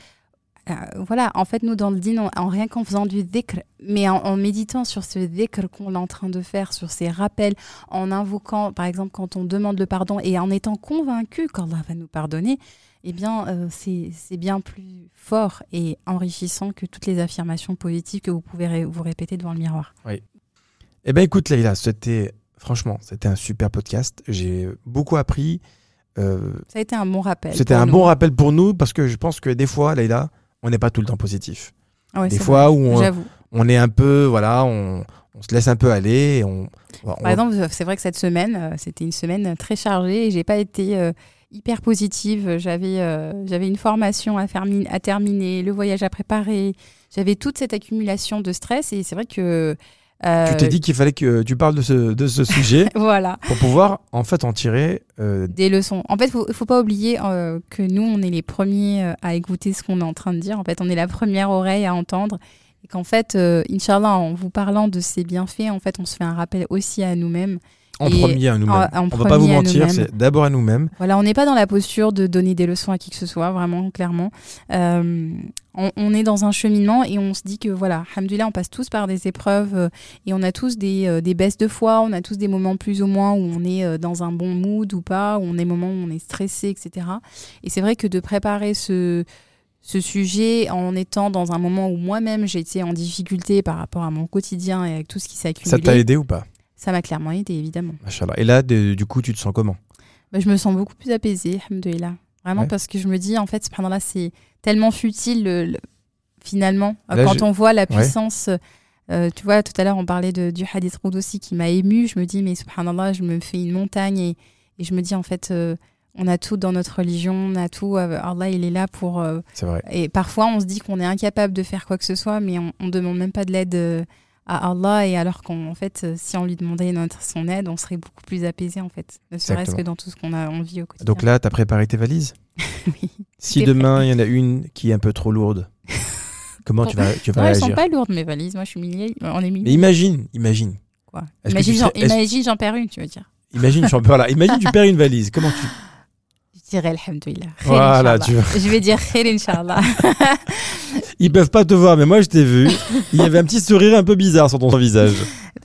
Euh, voilà, en fait, nous, dans le din, en, en rien qu'en faisant du dhikr, mais en, méditant sur ce dhikr qu'on est en train de faire, sur ces rappels, en invoquant, par exemple, quand on demande le pardon et en étant convaincu qu'Allah va nous pardonner, eh bien, euh, c'est bien plus fort et enrichissant que toutes les affirmations positives que vous pouvez vous répéter devant le miroir. Eh ben écoute, Leïla, c'était franchement, c'était un super podcast. J'ai beaucoup appris. Euh, Ça a été un bon rappel. c'était un nous. bon rappel pour nous parce que je pense que des fois, Leïla, on n'est pas tout le temps positif. Ah ouais, des fois vrai, où on- est un peu, voilà, on, on se laisse un peu aller. et on, on- Par exemple, c'est vrai que cette semaine, euh, c'était une semaine très chargée et j'ai pas été euh, hyper positive. J'avais euh, j'avais une formation à terminer, le voyage à préparer. J'avais toute cette accumulation de stress et c'est vrai que. Euh, tu t'es dit qu'il fallait que tu parles de ce, de ce sujet Voilà, pour pouvoir en fait en tirer euh, des leçons. En fait, il faut, faut pas oublier euh, que nous, on est les premiers euh, à écouter ce qu'on est en train de dire. En fait, on est la première oreille à entendre. Et qu'en fait, euh, Inch'Allah, en vous parlant de ces bienfaits, en fait, on se fait un rappel aussi à nous-mêmes. En Et premier à nous-mêmes. On va pas vous mentir, c'est d'abord à nous-mêmes. Voilà, on n'est pas dans la posture de donner des leçons à qui que ce soit, vraiment, clairement. Euh, on, on est dans un cheminement et on se dit que, voilà, alhamdoulilah, on passe tous par des épreuves euh, et on a tous des, euh, des baisses de foi, on a tous des moments plus ou moins où on est dans un bon mood ou pas, où on est moments où on est stressé, etc. Et c'est vrai que de préparer ce, ce sujet en étant dans un moment où moi-même j'étais en difficulté par rapport à mon quotidien et avec tout ce qui s'est Ça t'a aidé ou pas? Ça m'a clairement aidé, évidemment. Et là, de- du coup, tu te sens comment Bah, je me sens beaucoup plus apaisée, alhamdoulilah. Vraiment Ouais. parce que je me dis, en fait, là c'est tellement futile, le- le- finalement, Là, quand je- on voit la Ouais. puissance. euh, tu vois, tout à l'heure, on parlait de, du hadith Qudsi qui m'a ému. Je me dis, mais subhanallah, je me fais une montagne et, et je me dis, en fait, euh, on a tout dans notre religion, on a tout. euh, Allah, il est là pour. euh, C'est vrai. et parfois, on se dit qu'on est incapable de faire quoi que ce soit, mais on ne demande même pas de l'aide à Allah. Et alors qu'en fait, euh, si on lui demandait notre, son aide, on serait beaucoup plus apaisé, en fait. Ne serait-ce que dans tout ce qu'on a envie au quotidien. Donc là, tu as préparé tes valises Oui. Si demain, il y en a une qui est un peu trop lourde, comment tu vas, tu vas Non, elles sont réagir pas lourdes, mes valises. Moi, je suis millier. On est Mais millier. imagine, imagine. Quoi. Imagine, j'en, imagine, j'en perds une, tu veux dire. Imagine, j'en- voilà, imagine tu perds une valise. Comment tu Je dirais Alhamdoulilah. Khair, Voilà, tu Je vais dire Khair, Inch'Allah. Ils peuvent pas te voir, mais moi je t'ai vu. Il y avait un petit sourire un peu bizarre sur ton visage.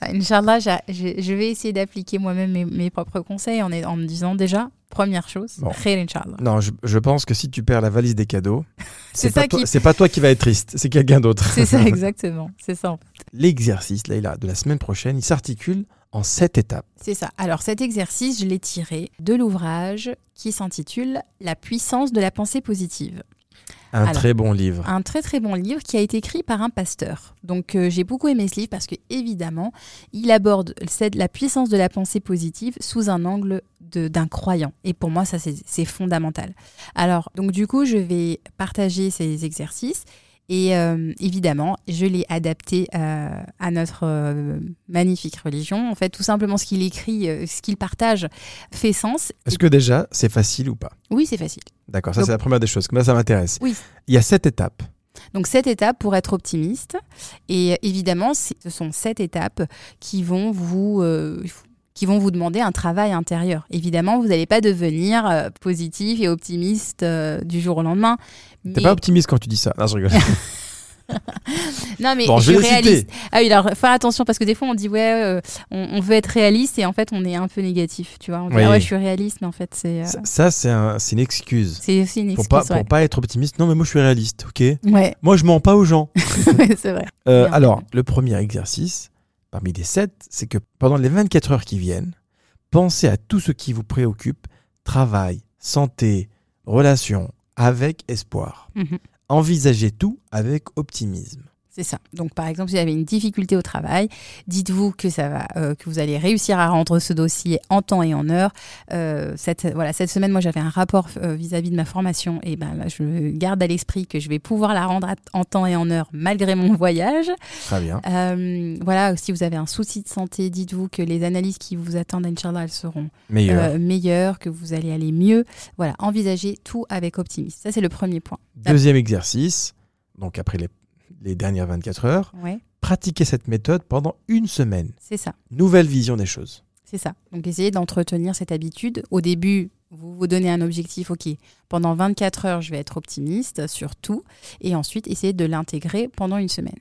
Inch'Allah, j'a- je, vais essayer d'appliquer moi-même mes, mes propres conseils en, me disant déjà, première chose, Bon. Khair, Inch'Allah. Non, je, je pense que si tu perds la valise des cadeaux, C'est pas, qui- pas toi qui va être triste, c'est quelqu'un d'autre. C'est ça, exactement. C'est ça. en fait. L'exercice, Leïla, de la semaine prochaine, il s'articule en sept étapes. C'est ça. Alors cet exercice, je l'ai tiré de l'ouvrage qui s'intitule La puissance de la pensée positive. Un Alors, très bon livre. Un très très bon livre qui a été écrit par un pasteur. Donc euh, j'ai beaucoup aimé ce livre parce que évidemment, il aborde cette- la puissance de la pensée positive sous un angle de- d'un croyant. Et pour moi, ça c'est c'est fondamental. Alors donc du coup, je vais partager ces exercices. Et euh, évidemment, je l'ai adapté euh, à notre euh, magnifique religion. En fait, tout simplement, ce qu'il écrit, ce qu'il partage fait sens. Est-ce que déjà, c'est facile ou pas? Oui, c'est facile. D'accord, ça c'est la première des choses. Moi, ça m'intéresse. Oui. Il y a sept étapes. Donc cette étape pour être optimiste. Et évidemment, ce sont sept étapes qui vont vous, euh, qui vont vous demander un travail intérieur. Évidemment, vous n'allez pas devenir euh, positif et optimiste euh, du jour au lendemain. T'es Mais- pas optimiste quand tu dis ça. Non, je rigole. Non, mais Bon, je je suis vais réaliste. Ah oui, alors faire attention parce que des fois on dit ouais, euh, on, on veut être réaliste et en fait on est un peu négatif, tu vois. On dit Oui. ah ouais, je suis réaliste, mais en fait c'est euh, Ça, ça, c'est un- c'est une excuse. c'est aussi une Pour excuse. pas, pour pas être optimiste. Non, mais moi je suis réaliste, ok? Ouais. Moi je mens pas aux gens. c'est vrai. Euh, alors, le premier exercice, parmi les sept, c'est que pendant les 24 heures qui viennent, pensez à tout ce qui vous préoccupe, travail, santé, relations, avec espoir. Mhm. Envisagez tout avec optimisme. C'est ça. Donc, par exemple, si vous avez une difficulté au travail, dites-vous que ça va, euh, que vous allez réussir à rendre ce dossier en temps et en heure. Euh, cette, voilà, cette semaine, moi, j'avais un rapport euh, vis-à-vis de ma formation, et ben là, je garde à l'esprit que je vais pouvoir la rendre en temps et en heure malgré mon voyage. Très bien. Voilà, si vous avez un souci de santé, dites-vous que les analyses qui vous attendent, Inch'Allah, elles seront Meilleur. euh, meilleures, que vous allez aller mieux. Voilà, envisagez tout avec optimisme. Ça, c'est le premier point. Deuxième exercice, donc après les, les dernières 24 heures, Ouais, pratiquez cette méthode pendant une semaine. c'est ça. Nouvelle vision des choses. C'est ça. Donc essayez d'entretenir cette habitude. Au début, vous vous donnez un objectif, ok, pendant 24 heures, je vais être optimiste sur tout. Et ensuite, essayez de l'intégrer pendant une semaine.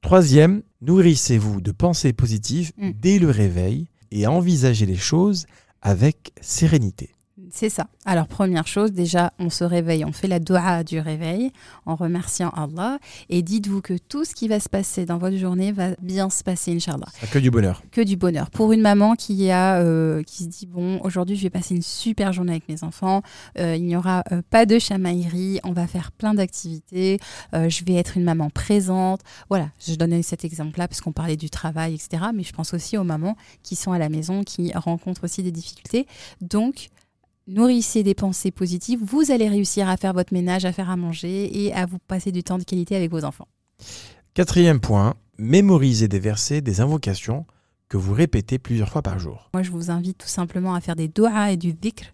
Troisième, nourrissez-vous de pensées positives Mm. dès le réveil et envisagez les choses avec sérénité. C'est ça. Alors, première chose, déjà, on se réveille, on fait la doua du réveil en remerciant Allah. Et dites-vous que tout ce qui va se passer dans votre journée va bien se passer, Inch'Allah. Ça que du bonheur. que du bonheur. Pour une maman qui a euh, qui se dit bon aujourd'hui je vais passer une super journée avec mes enfants, euh, il n'y aura euh, pas de chamaillerie, on va faire plein d'activités, je vais être une maman présente. Voilà, je donnais cet exemple-là parce qu'on parlait du travail, etc. Mais je pense aussi aux mamans qui sont à la maison, qui rencontrent aussi des difficultés. Donc Nourrissez des pensées positives, vous allez réussir à faire votre ménage, à faire à manger et à vous passer du temps de qualité avec vos enfants. Quatrième point, mémorisez des versets, des invocations que vous répétez plusieurs fois par jour. Moi, je vous invite tout simplement à faire des doigts et du dhikr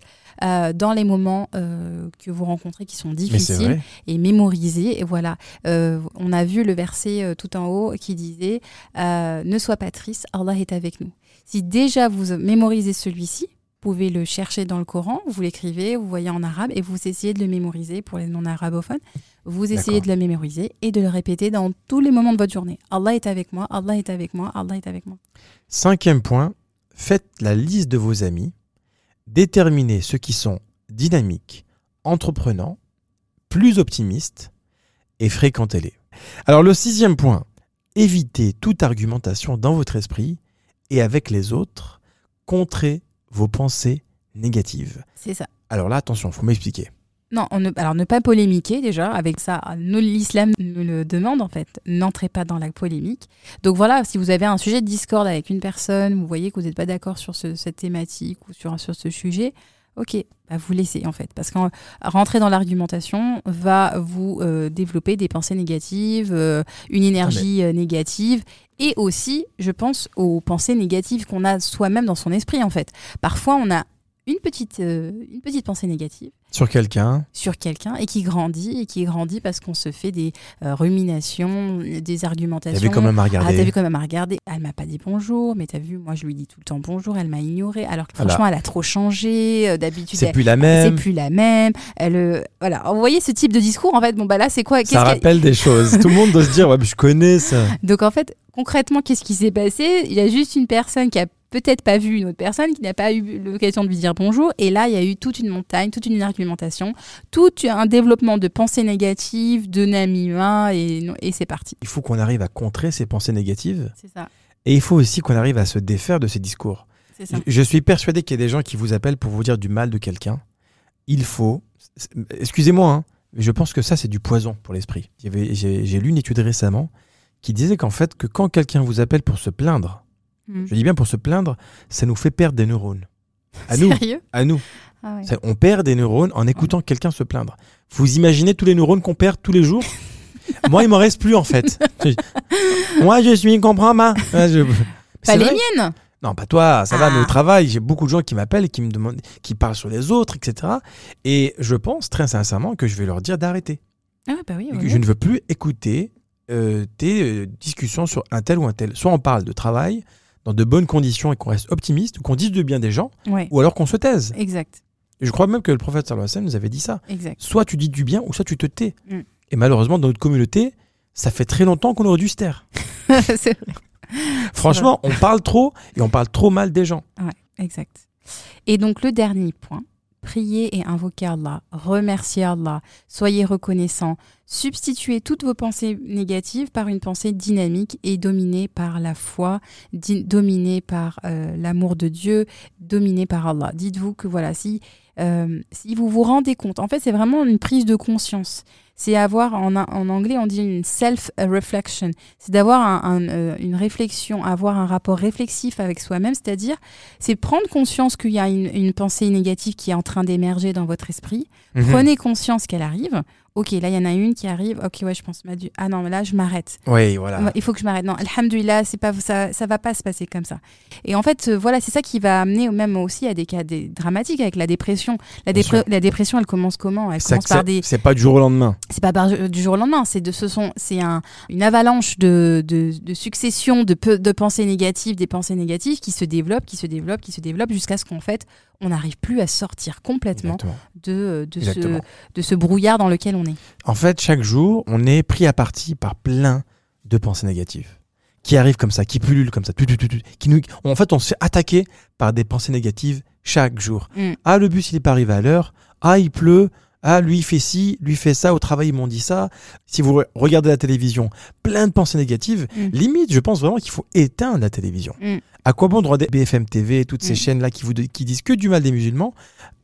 euh, dans les moments euh, que vous rencontrez qui sont difficiles et mémoriser. Et voilà, Euh, on a vu le verset tout en haut qui disait Ne sois pas triste, Allah est avec nous. Si déjà vous mémorisez celui-ci, pouvez le chercher dans le Coran, vous l'écrivez, vous voyez en arabe et vous essayez de le mémoriser pour les non-arabophones. Vous essayez de le mémoriser et de le répéter dans tous les moments de votre journée. Allah est avec moi, Allah est avec moi, Allah est avec moi. Cinquième point, faites la liste de vos amis. Déterminez ceux qui sont dynamiques, entreprenants, plus optimistes et fréquentez-les. Alors le sixième point, évitez toute argumentation dans votre esprit et avec les autres, contrez vos pensées négatives. C'est ça. Alors là, attention, faut m'expliquer. Non, on ne, alors ne pas polémiquer déjà, avec ça, l'islam nous le demande en fait, n'entrez pas dans la polémique. Donc voilà, si vous avez un sujet de discorde avec une personne, vous voyez que vous n'êtes pas d'accord sur ce- cette thématique ou sur, sur ce sujet, ok, bah vous laissez en fait, parce que rentrer dans l'argumentation va vous euh, développer des pensées négatives, euh, une énergie euh, négative, et aussi, je pense, aux pensées négatives qu'on a soi-même dans son esprit en fait. Parfois, on a une petite, euh, une petite pensée négative Sur quelqu'un, sur quelqu'un et qui grandit et qui grandit parce qu'on se fait des euh, ruminations, des argumentations. t'avais quand même à Ah, t'as regarder. vu quand même à regarder. Elle m'a pas dit bonjour, mais t'as vu, moi je lui dis tout le temps bonjour, elle m'a ignoré. Alors que Voilà. franchement, elle a trop changé. euh, D'habitude, c'est plus la c'est même. plus la même. Elle, euh, voilà. Vous voyez ce type de discours, en fait, bon bah là, c'est quoi? Ça rappelle des choses. Tout le monde doit se dire, ouais, je connais ça. Donc en fait, concrètement, qu'est-ce qui s'est passé? Il y a juste une personne qui a peut-être pas vu une autre personne, qui n'a pas eu l'occasion de lui dire bonjour. Et là, il y a eu toute une montagne, toute une argumentation, tout un développement de pensées négatives, de humain, et, et c'est parti. Il faut qu'on arrive à contrer ces pensées négatives. C'est ça. Et il faut aussi qu'on arrive à se défaire de ces discours. C'est ça. Je- suis persuadé qu'il y a des gens qui vous appellent pour vous dire du mal de quelqu'un. Il faut. Excusez-moi, hein, je pense que ça, c'est du poison pour l'esprit. J'ai lu une étude récemment qui disait qu'en fait, que quand quelqu'un vous appelle pour se plaindre, Mm. je dis bien pour se plaindre, ça nous fait perdre des neurones. À nous, Sérieux? à nous. Ah ouais. On perd des neurones en écoutant quelqu'un se plaindre. Vous imaginez tous les neurones qu'on perd tous les jours? Moi, il m'en reste plus en fait. Moi, je suis comprends. Ouais, je- Pas C'est les vrai. miennes? Non, pas toi, ça va, mais Ah. au travail, j'ai beaucoup de gens qui m'appellent et qui me demandent, qui parlent sur les autres, etc. Et je pense très sincèrement que je vais leur dire d'arrêter. Ah bah oui. Je ne veux plus écouter euh, tes euh, discussions sur un tel ou un tel. Soit on parle de travail dans de bonnes conditions et qu'on reste optimiste, ou qu'on dise de bien des gens, Ouais. ou alors qu'on se taise. Exact. Et je crois même que le prophète sallallahu alayhi wa sallam nous avait dit ça. Exact. Soit tu dis du bien, ou soit tu te tais. Mm. Et malheureusement, dans notre communauté, ça fait très longtemps qu'on aurait dû se taire. c'est vrai. Franchement, on parle trop et on parle trop mal des gens. Exact. Et donc le dernier point, priez et invoquez Allah, remerciez Allah, soyez reconnaissant, substituez toutes vos pensées négatives par une pensée dynamique et dominée par la foi, dominée par euh, l'amour de Dieu, dominée par Allah. Dites-vous que voilà, si, euh, si vous vous rendez compte, en fait c'est vraiment une prise de conscience. C'est avoir, en, en anglais on dit une self-reflection, c'est d'avoir un- un, euh, une réflexion, avoir un rapport réflexif avec soi-même, c'est-à-dire c'est prendre conscience qu'il y a une, une pensée négative qui est en train d'émerger dans votre esprit. Mhm. Prenez conscience qu'elle arrive. Ok, là, il y en a une qui arrive. Ok, ouais, je pense. Ah non, mais là, je m'arrête. Oui, voilà. Il faut que je m'arrête. Non, alhamdoulilah, c'est pas, ça, ça va pas se passer comme ça. Et en fait, euh, voilà, c'est ça qui va amener même aussi à des cas des- dramatiques avec la dépression. La, dépre- la dépression, elle commence comment? Elle commence par des, C'est pas du jour au lendemain. c'est pas par- du jour au lendemain, c'est de ce sont, c'est un, une avalanche de, de, de succession de, peu- de pensées négatives, des pensées négatives qui se développent, qui se développent, qui se développent jusqu'à ce qu'en fait, on n'arrive plus à sortir complètement Exactement. de, de, ce, de ce brouillard dans lequel on est. En fait, chaque jour, on est pris à partie par plein de pensées négatives qui arrivent comme ça, qui pullulent comme ça, tu, tu, tu, tu, qui nous, en fait, on se fait attaquer par des pensées négatives chaque jour. Mm. Ah, le bus, il est pas arrivé à l'heure. Ah, il pleut. Ah, lui, il fait ci, lui, il fait ça. Au travail, ils m'ont dit ça. Si vous re- regardez la télévision, plein de pensées négatives. Mm. Limite, je pense vraiment qu'il faut éteindre la télévision. Mm. À quoi bon de regarder BFM TV toutes ces chaînes-là qui, vous, qui disent que du mal des musulmans,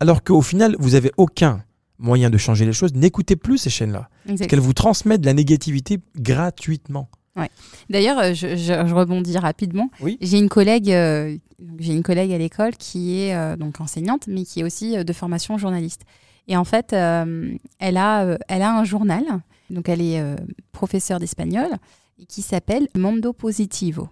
alors qu'au final, vous avez aucun moyen de changer les choses. N'écoutez plus ces chaînes-là. Exact. Qu'elles vous transmettent de la négativité gratuitement. D'ailleurs, euh, je, je- je rebondis rapidement. Oui. J'ai une collègue, euh, j'ai une collègue à l'école qui est euh, donc enseignante, mais qui est aussi euh, de formation journaliste. Et en fait, elle a, elle a un journal. Donc, elle est professeure d'espagnol et qui s'appelle Mondo Positivo.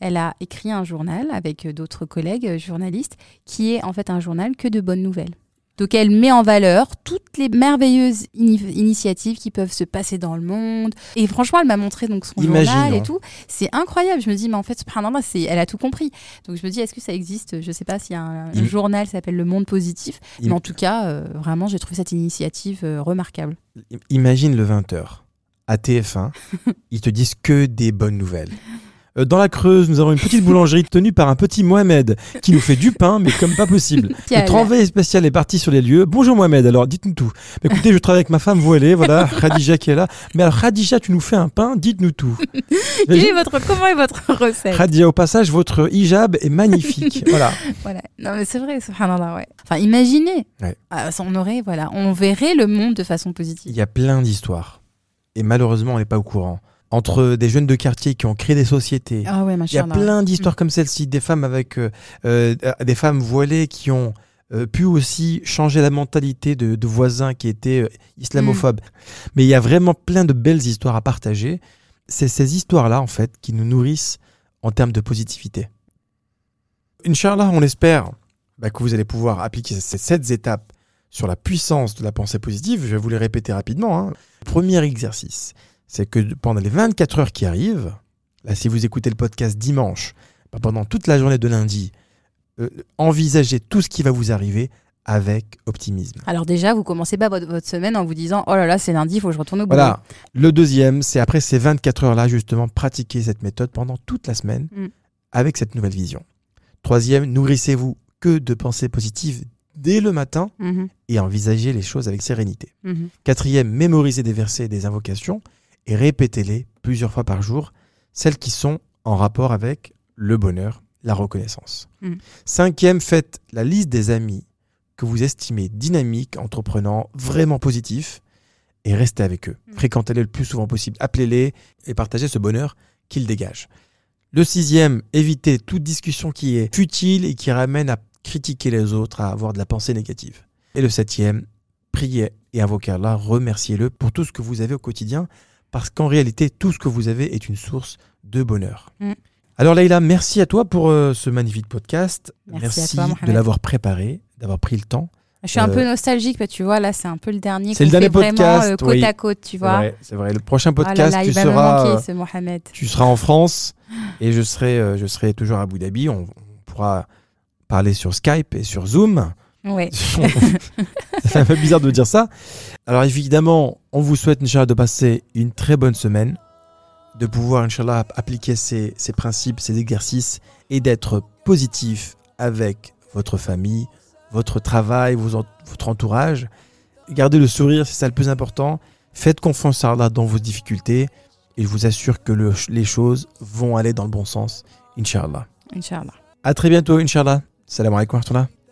elle a écrit un journal avec d'autres collègues journalistes qui est en fait un journal que de bonnes nouvelles. Donc elle met en valeur toutes les merveilleuses ini- initiatives qui peuvent se passer dans le monde. Et franchement, elle m'a montré donc son Imagine, journal hein. et tout. C'est incroyable. Je me dis, mais en fait, subhanallah, c'est, elle a tout compris. Donc je me dis, est-ce que ça existe? Je sais pas s'il y a un, un Im- journal qui s'appelle Le Monde Positif. Im- Mais en tout cas, euh, vraiment, j'ai trouvé cette initiative euh, remarquable. Imagine le 20h à TF1, ils te disent que des bonnes nouvelles. Euh, Dans la Creuse, nous avons une petite boulangerie tenue par un petit Mohamed qui nous fait du pain, mais comme pas possible. Notre envoyé spécial est parti sur les lieux. Bonjour Mohamed, alors dites-nous tout. Écoutez, je travaille avec ma femme voilée, voilà, Khadija qui est là. Mais alors Khadija, tu nous fais un pain, dites-nous tout. Quelle est votre, comment est votre recette Khadija, au passage, votre hijab est magnifique. voilà. Voilà. Non, mais c'est vrai, subhanallah, ouais. Enfin, imaginez. Ouais. Ah, on aurait, voilà, on verrait le monde de façon Il positive. y a plein d'histoires. Et malheureusement, on n'est pas au courant. Entre des jeunes de quartier qui ont créé des sociétés, Ah ouais, Il y a plein d'histoires comme celle-ci, des femmes avec euh, euh, des femmes voilées qui ont euh, pu aussi changer la mentalité de, de voisins qui étaient euh, islamophobes. Mais il y a vraiment plein de belles histoires à partager. C'est ces histoires-là, en fait, qui nous nourrissent en termes de positivité. Inch'Allah, on espère bah, que vous allez pouvoir appliquer ces sept étapes sur la puissance de la pensée positive. Je vais vous les répéter rapidement. hein. Premier exercice, c'est que pendant les 24 heures qui arrivent, là, si vous écoutez le podcast dimanche, bah, pendant toute la journée de lundi, euh, envisagez tout ce qui va vous arriver avec optimisme. Alors déjà, vous commencez pas votre, votre semaine en vous disant oh là là, c'est lundi, il faut que je retourne au boulot. Voilà. Le deuxième, c'est après ces 24 heures-là, justement, pratiquer cette méthode pendant toute la semaine Mm. avec cette nouvelle vision. Troisième, nourrissez-vous que de pensées positives dès le matin Mhm, et envisagez les choses avec sérénité. mhm. Quatrième, mémorisez des versets et des invocations et répétez-les plusieurs fois par jour, celles qui sont en rapport avec le bonheur, la reconnaissance. Mm. Cinquième, faites la liste des amis que vous estimez dynamiques, entreprenants, vraiment positifs et restez avec eux. Mm. Fréquentez-les le plus souvent possible, appelez-les et partagez ce bonheur qu'ils dégagent. Le sixième, évitez toute discussion qui est futile et qui ramène à critiquer les autres, à avoir de la pensée négative. Et le septième, priez et invoquez Allah, remerciez-le pour tout ce que vous avez au quotidien, parce qu'en réalité, tout ce que vous avez est une source de bonheur. Mm. Alors Leïla, merci à toi pour euh, ce magnifique podcast. Merci toi, de l'avoir préparé, d'avoir pris le temps. Je suis un Euh, peu nostalgique, mais tu vois, là, c'est un peu le dernier C'est le dernier fait vraiment podcast, euh, côte oui. à côte, tu vois. c'est vrai. Le prochain là podcast, là, tu seras, euh, manquer, ce Mohamed. tu seras en France et je serai, je serai toujours à Abu Dhabi. On, on pourra parler sur Skype et sur Zoom. Ça fait un peu bizarre de dire ça. Alors évidemment, on vous souhaite, Inch'Allah, de passer une très bonne semaine, de pouvoir, Inch'Allah, appliquer ces, ces principes, ces exercices et d'être positif avec votre famille, votre travail, vos en- votre entourage. Gardez le sourire, c'est ça le plus important. Faites confiance à Allah dans vos difficultés et je vous assure que le- les choses vont aller dans le bon sens, Inch'Allah. Inch'Allah. À très bientôt, Inch'Allah. Salam alaikum wa